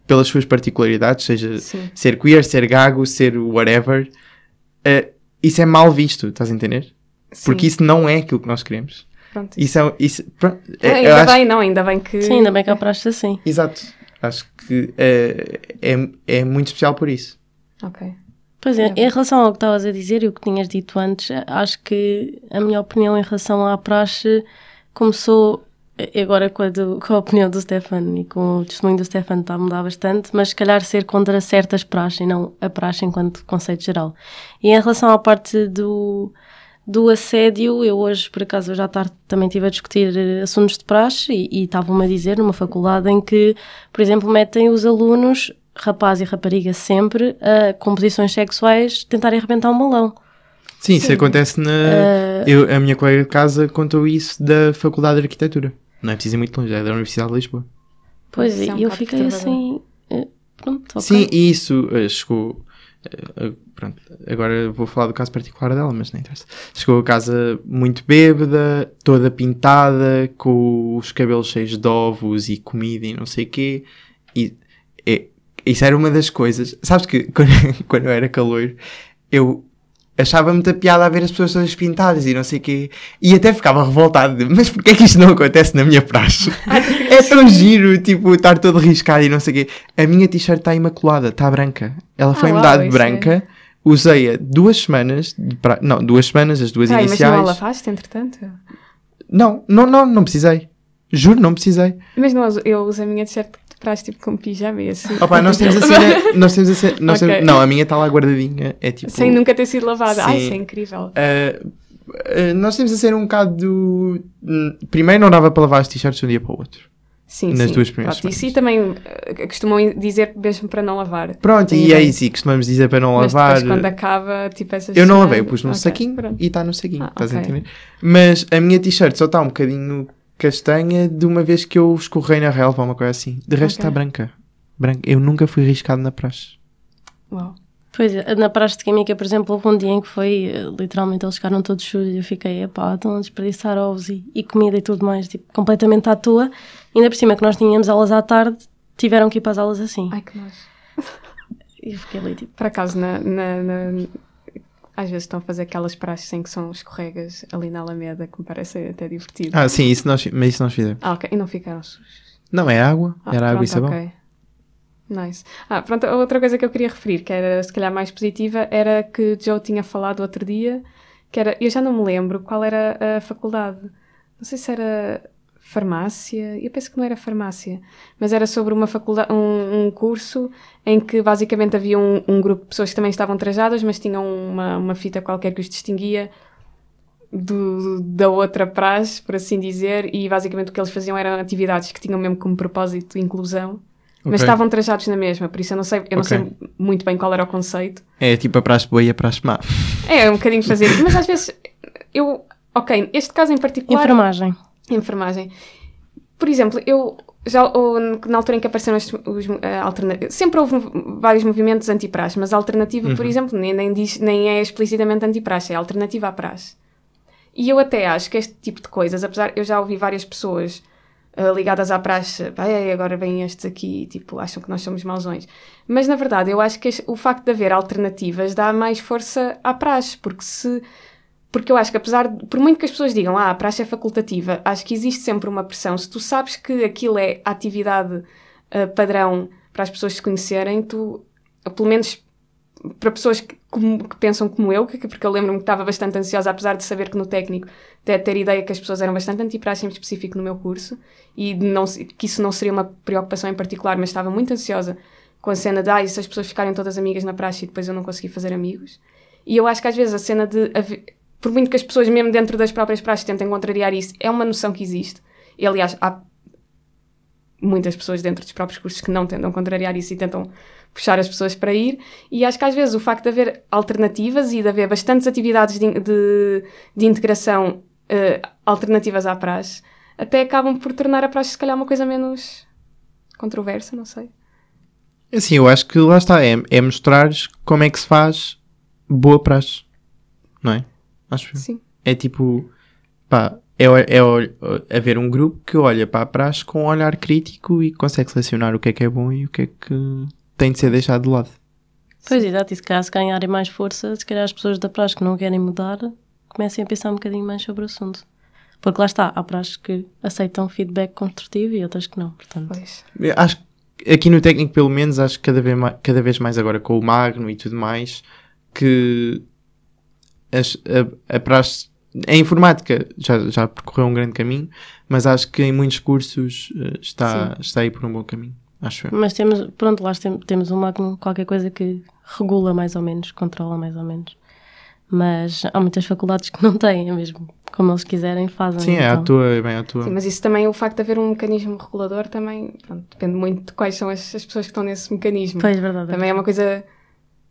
E: pelas suas particularidades, seja
D: Sim.
E: ser queer, ser gago, ser whatever, eh, isso é mal visto, estás a entender? Porque
D: Sim.
E: isso não é aquilo que nós queremos.
D: Pronto,
E: Isso é. Isso, pronto,
D: Ah,
E: é- eu
D: ainda
E: acho-
D: bem, não, ainda bem que.
F: Sim, ainda bem que praxe assim.
E: Exato. Acho que eh, é, é muito especial por isso.
D: Ok.
F: Pois é,
D: Ainda
F: em relação ao que estavas a dizer e o que tinhas dito antes, acho que a minha opinião em relação à praxe começou eh, agora com a, do- com a opinião do Stefan e com o testemunho do Stefan está a mudar bastante, mas se calhar ser contra certas praxes e não a praxe enquanto conceito geral. E em relação à parte do, do assédio, eu hoje, por acaso, hoje à tarde também estive a discutir eh, assuntos de praxe e, e estavam-me a dizer numa faculdade em que, por exemplo, metem os alunos, rapaz e rapariga sempre, a, com posições sexuais, tentarem arrebentar um balão.
E: Sim, isso acontece na.
F: Eh,
E: Eu, a minha colega de casa contou isso da Faculdade de Arquitetura. Não é preciso ir muito longe, é da Universidade de Lisboa.
F: Pois,
D: é um
F: e eu fiquei assim. eh, Pronto, ok.
E: Sim, e isso eh, chegou. pronto, agora vou falar do caso particular dela, mas não interessa. Chegou a casa muito bêbada, toda pintada, com os cabelos cheios de ovos e comida e não sei o quê. E é, isso era uma das coisas. Sabes que quando, quando eu era caloiro, eu achava muita piada a ver as pessoas todas pintadas e não sei o quê. E até ficava revoltado. de, Mas porquê é que isto não acontece na minha praxe? é tão giro, tipo, estar todo riscado e não sei o quê. A minha t-shirt está imaculada, está branca. Ela foi
D: Ah,
E: mudada de
D: é-
E: branca. Usei-a duas semanas, pra- não, duas semanas, as duas
D: Ah, mas não a
E: iniciais.
D: lavaste, entretanto?
E: Não, não, não, não precisei. Juro, não precisei.
D: Mas não, eu uso a minha t-shirt praxe tipo com pijama e assim.
E: Opa, nós temos assim, né? nós temos assim, nós
D: Ok.
E: temos- não, a minha está lá guardadinha, é tipo...
D: Sem nunca ter sido lavada. Ai,
E: Sim.
D: isso é incrível.
E: Ah, nós temos a ser um bocado. Primeiro, não dava para lavar as t-shirts de um dia para o outro.
D: Sim,
E: nas
D: sim.
E: duas primeiras
D: Pronto,
E: semanas.
D: e também eh, costumam dizer mesmo para não lavar.
E: Pronto, e é isso, costumamos dizer para não
D: Mas
E: lavar.
D: depois quando acaba, tipo essas
E: Eu não lavei, eu pus num
D: Ok,
E: saquinho
D: pronto.
E: e está no saquinho,
D: Ah,
E: estás a
D: ok.
E: entender? Mas a minha t-shirt só está um bocadinho castanha de uma vez que eu escorrei na relva ou uma coisa assim. De resto está branca. branca. Eu nunca fui riscado na praxe.
D: Uau.
F: Pois, é, na praxe de química, por exemplo, houve um dia em que foi, eh, literalmente, eles ficaram todos sujos e eu fiquei, epá, estão a desperdiçar ovos e, e comida e tudo mais, tipo, completamente à toa. Ainda por cima que nós tínhamos aulas à tarde, tiveram que ir para as aulas assim.
D: Ai, que nojo.
F: E eu fiquei ali, tipo,
D: Por acaso, na, na- na- às vezes estão a fazer aquelas praxes em que são escorregas ali na Alameda, que me parece até divertido.
E: Ah, sim, isso nós, mas isso nós fizemos.
D: Ah, ok. E não ficaram sujos.
E: Não, é água.
D: Ah,
E: Era água e
D: pronto,
E: sabão.
D: ok. Nice. Ah, pronto, a outra coisa que eu queria referir, que era se calhar mais positiva, era que Joe tinha falado outro dia, que era, eu já não me lembro qual era a faculdade. Não sei se era farmácia, eu penso que não era farmácia, mas era sobre uma faculdade, um, um curso em que basicamente havia um, um grupo de pessoas que também estavam trajadas, mas tinham uma, uma fita qualquer que os distinguia do, da outra praxe, por assim dizer, e basicamente o que eles faziam eram atividades que tinham mesmo como propósito inclusão, mas
E: Ok.
D: estavam trajados na mesma, por isso eu não sei, eu não
E: Ok.
D: sei muito bem qual era o conceito.
E: É tipo a praxe boa e a praxe má.
D: É, um bocadinho fazer, mas às vezes eu, ok, este caso em particular,
F: enfermagem.
D: Enfermagem. Por exemplo, eu já na altura em que apareceram os, os eh, sempre houve vários movimentos anti-praxe, mas a alternativa, por exemplo, nem, nem, diz, nem é explicitamente anti-praxe, é alternativa à praxe. E eu até acho que este tipo de coisas, apesar eu já ouvi várias pessoas eh, ligadas à praxe, "Pá, ei, agora vêm estes aqui, tipo, acham que nós somos mauzões. Mas na verdade, eu acho que este- o facto de haver alternativas dá mais força à praxe, porque se porque eu acho que apesar de, por muito que as pessoas digam, ah, a praxe é facultativa, acho que existe sempre uma pressão. Se tu sabes que aquilo é atividade ah, padrão para as pessoas se conhecerem, tu, pelo menos para pessoas que, como- que pensam como eu, que, porque eu lembro-me que estava bastante ansiosa, apesar de saber que no técnico até ter ideia que as pessoas eram bastante anti-praxe em específico no meu curso e não, que isso não seria uma preocupação em particular, mas estava muito ansiosa com a cena de, ah, e se as pessoas ficarem todas amigas na praxe e depois eu não consegui fazer amigos. E eu acho que às vezes a cena de, por muito que as pessoas mesmo dentro das próprias praxes tentem contrariar isso, é uma noção que existe. E aliás, há muitas pessoas dentro dos próprios cursos que não tentam contrariar isso e tentam puxar as pessoas para ir. E acho que às vezes o facto de haver alternativas e de haver bastantes atividades de, de, de integração eh, alternativas à praxe, até acabam por tornar a praxe se calhar uma coisa menos controversa, não sei.
E: Assim, eu acho que lá está, é, é mostrares como é que se faz boa praxe, não é? Acho.
D: Sim.
E: É tipo, pá, é, é haver um grupo que olha para a praxe com um olhar crítico e consegue selecionar o que é que é bom e o que é que tem de ser deixado de lado.
F: Pois, exato, e se calhar se ganharem mais força, se calhar as pessoas da praxe que não querem mudar comecem a pensar um bocadinho mais sobre o assunto. Porque lá está, há praxes que aceitam feedback construtivo e outras que não, portanto.
D: Pois.
E: Eu Acho que aqui no técnico, pelo menos, acho que cada vez mais, cada vez mais agora com o Magno e tudo mais, que as- a, a praxe, informática já, já percorreu um grande caminho, mas acho que em muitos cursos eh, está, está aí por um bom caminho. Acho eu.
F: Mas temos, pronto, lá tem- temos um Magnum, qualquer coisa que regula mais ou menos, controla mais ou menos. Mas há muitas faculdades que não têm, é mesmo. Como eles quiserem, fazem.
E: Sim, é à
F: então.
E: toa, é bem à toa.
D: Sim, mas isso também, o facto de haver um mecanismo regulador também, pronto, depende muito de quais são as, as pessoas que estão nesse mecanismo.
F: Pois, verdade.
D: Também é uma coisa.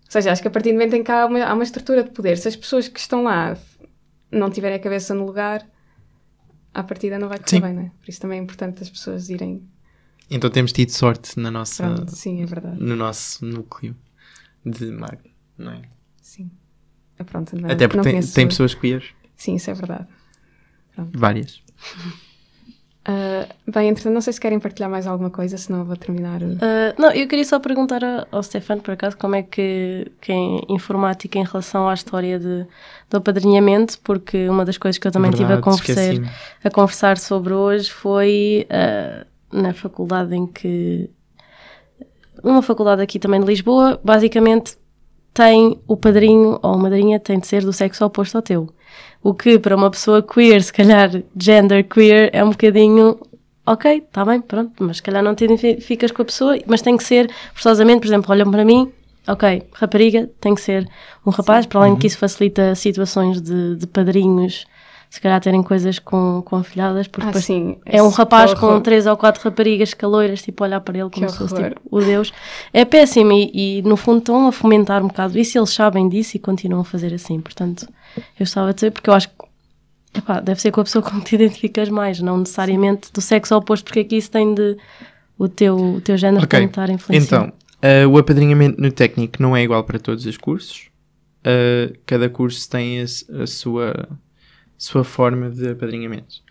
D: Ou seja, acho que a partir do momento em que há uma, há uma estrutura de poder, se as pessoas que estão lá não tiverem a cabeça no lugar, à partida não vai correr
E: Sim.
D: bem, não é? Por isso também é importante as pessoas irem.
E: Então temos tido sorte na nossa,
D: Pronto, sim, é verdade.
E: no nosso núcleo de Magno, não é?
D: Sim. É pronto, não,
E: Até porque
D: não
E: tem, tem pessoas queer,
D: Sim, isso é verdade.
E: várias.
D: Ah, bem, entretanto, não sei se querem partilhar mais alguma coisa, senão eu vou terminar. o-
F: Ah, não, eu queria só perguntar ao Stefano, por acaso, como é que, que é informática em relação à história de, do apadrinhamento, porque uma das coisas que eu também tive a conversar, a conversar sobre hoje foi ah, na faculdade em que. Uma faculdade aqui também de Lisboa, basicamente tem o padrinho ou a madrinha tem de ser do sexo oposto ao teu. O que para uma pessoa queer, se calhar gender queer, é um bocadinho ok, está bem, pronto, mas se calhar não te identificas com a pessoa, mas tem que ser forçosamente, por exemplo, olham para mim, ok, rapariga, tem que ser um rapaz, para além
E: Uhum.
F: de que isso facilita situações de, de padrinhos, se calhar terem coisas com, com afilhadas, porque
D: Ah, sim.
F: é um rapaz com três ou quatro raparigas caloiras, tipo, a olhar para ele como
D: Que
F: se fosse tipo, o Deus. É péssimo e, e, no fundo estão a fomentar um bocado isso e eles sabem disso e continuam a fazer assim. Portanto, eu estava a dizer, porque eu acho que epá, deve ser com a pessoa com que te identificas mais, não necessariamente do sexo oposto, porque aqui isso tem de. O teu, o teu género
E: Ok,
F: tem de estar a influenciar.
E: Então, eh, o apadrinhamento no técnico não é igual para todos os cursos. Eh, cada curso tem a, a sua, sua forma de apadrinhamento.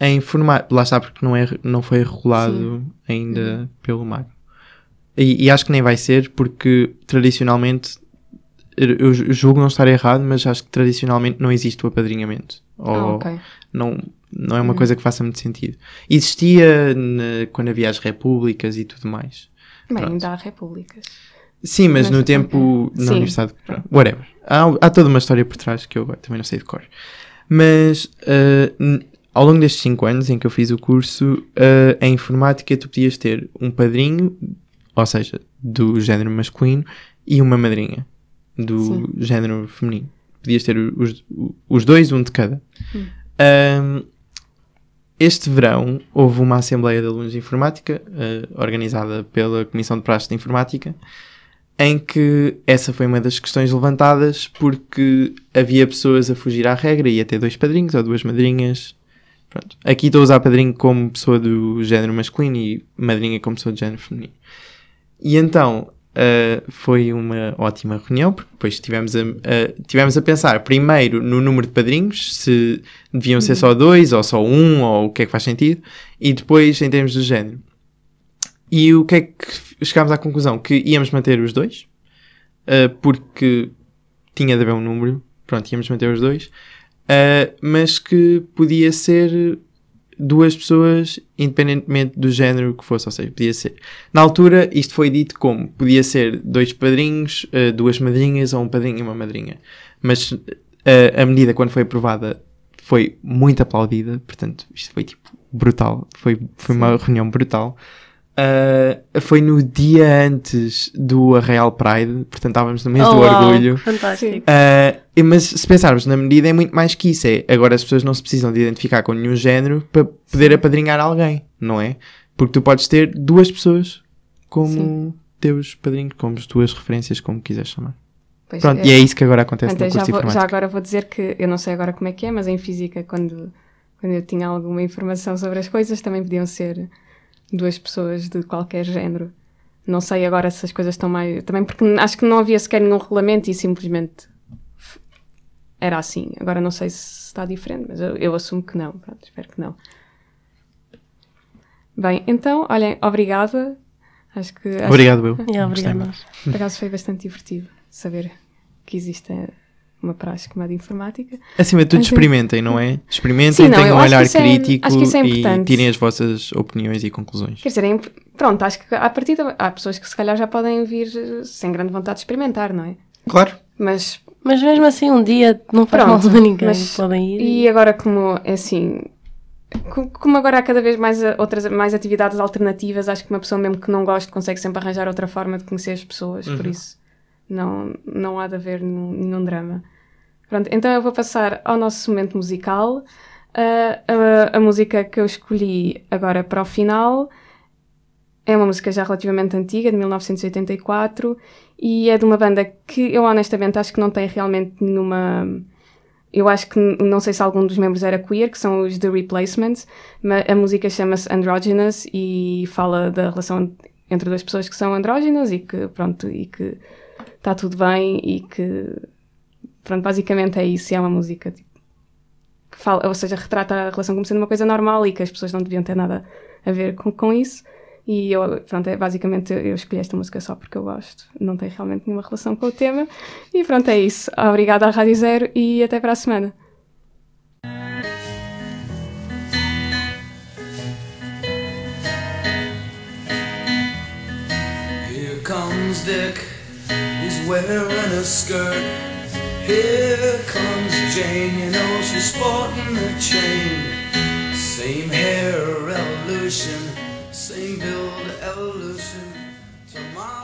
E: Em informática, lá está porque não, é, não foi regulado ainda pelo MAG. E, e acho que nem vai ser porque tradicionalmente, eu julgo não estar errado, mas acho que tradicionalmente não existe o apadrinhamento.
D: Ah,
E: Ou
D: ok.
E: não, não é uma coisa que faça muito sentido. Existia na- quando havia as repúblicas e tudo mais.
D: Bem,
E: Pronto.
D: ainda há repúblicas.
E: Sim, mas
D: Mas
E: no tempo na
D: Sim.
E: universidade, pronto, whatever. Há, há toda uma história por trás que eu também não sei de cor. Mas n- ao longo destes 5 anos em que eu fiz o curso, ah, em informática tu podias ter um padrinho, ou seja, do género masculino, e uma madrinha do
D: Sim.
E: género feminino. Podias ter os, os dois, um de cada.
D: Hum.
E: Ahm, este verão houve uma Assembleia de Alunos de Informática, eh, organizada pela Comissão de Praxe de Informática, em que essa foi uma das questões levantadas porque havia pessoas a fugir à regra e a ter dois padrinhos ou duas madrinhas. Pronto. Aqui estou a usar padrinho como pessoa do género masculino e madrinha como pessoa do género feminino. E então uh, foi uma ótima reunião, porque depois tivemos a, a- tivemos a pensar primeiro no número de padrinhos, se deviam ser só dois ou só um, ou o que é que faz sentido, e depois em termos de género. E o que é que chegámos à conclusão? Que íamos manter os dois, uh, porque tinha de haver um número, pronto, íamos manter os dois, uh, mas que podia ser duas pessoas, independentemente do género que fosse, ou seja, podia ser. Na altura, isto foi dito como podia ser dois padrinhos, uh, duas madrinhas ou um padrinho e uma madrinha. Mas uh, a medida, quando foi aprovada, foi muito aplaudida, portanto, isto foi tipo brutal, foi, foi uma reunião brutal. Uh, foi no dia antes do Arraial Pride, portanto estávamos no mês
F: Oh,
E: do
F: uau,
E: orgulho.
F: Fantástico.
E: Uh, mas se pensarmos na medida é muito mais que isso. É, agora as pessoas não se precisam de identificar com nenhum género para poder apadrinhar alguém, não é? Porque tu podes ter duas pessoas como
D: Sim.
E: teus padrinhos, como as tuas referências, como quiseres chamar.
D: Pois,
E: Pronto,
D: é-
E: e é isso que agora acontece
D: Então,
E: no
D: já,
E: curso de
D: vou- já agora vou dizer que eu não sei agora como é que é, mas em física, quando, quando eu tinha alguma informação sobre as coisas, também podiam ser duas pessoas de qualquer género. Não sei agora se as coisas estão mais. Também porque acho que não havia sequer nenhum regulamento e simplesmente era assim. Agora não sei se está diferente, mas eu, eu assumo que não. Pronto, espero que não. Bem, então, olhem, obrigada. Acho que. acho
E: Obrigado, eu.
F: Yeah,
E: Gostei
F: obrigada.
D: por acaso foi bastante divertido saber que existe uma praxe chamada informática.
E: Acima de tudo,
D: Mas é-
E: experimentem, não é? Experimentem,
D: Sim, não,
E: tenham um
D: acho que
E: olhar
D: é-
E: crítico
D: acho que isso é
E: e tirem as vossas opiniões e conclusões.
D: Quer dizer, é imp- pronto, acho que à partida há pessoas que se calhar já podem vir eh, sem grande vontade de experimentar, não é?
E: Claro.
D: Mas,
F: Mas mesmo assim, um dia não faz
D: Pronto,
F: mal a ninguém.
D: mas-
F: Podem ir.
D: e agora como, é assim, co- como agora há cada vez mais eh, outras mais atividades alternativas, acho que uma pessoa mesmo que não goste consegue sempre arranjar outra forma de conhecer as pessoas, por isso não, não há de haver nenhum, nenhum drama. Pronto, então eu vou passar ao nosso momento musical. Ah, a, a música que eu escolhi agora para o final é uma música já relativamente antiga, de 1984, e é de uma banda que eu honestamente acho que não tem realmente nenhuma. Eu acho que não sei se algum dos membros era queer, que são os The Replacements, mas a música chama-se Androgynous e fala da relação entre duas pessoas que são andrógenas e que, pronto, e que está tudo bem e que, pronto, basicamente é isso, e é uma música tipo, que fala, ou seja, retrata a relação como sendo uma coisa normal e que as pessoas não deviam ter nada a ver com, com isso. E eu, pronto, é basicamente eu escolhi esta música só porque eu gosto, não tem realmente nenhuma relação com o tema. E pronto, é isso. Obrigada à Rádio Zero e até para a semana.
A: Here comes Dick, wearing a skirt. Here comes Jane, you know she's sporting a chain. Same hair evolution, same build evolution. Tomorrow.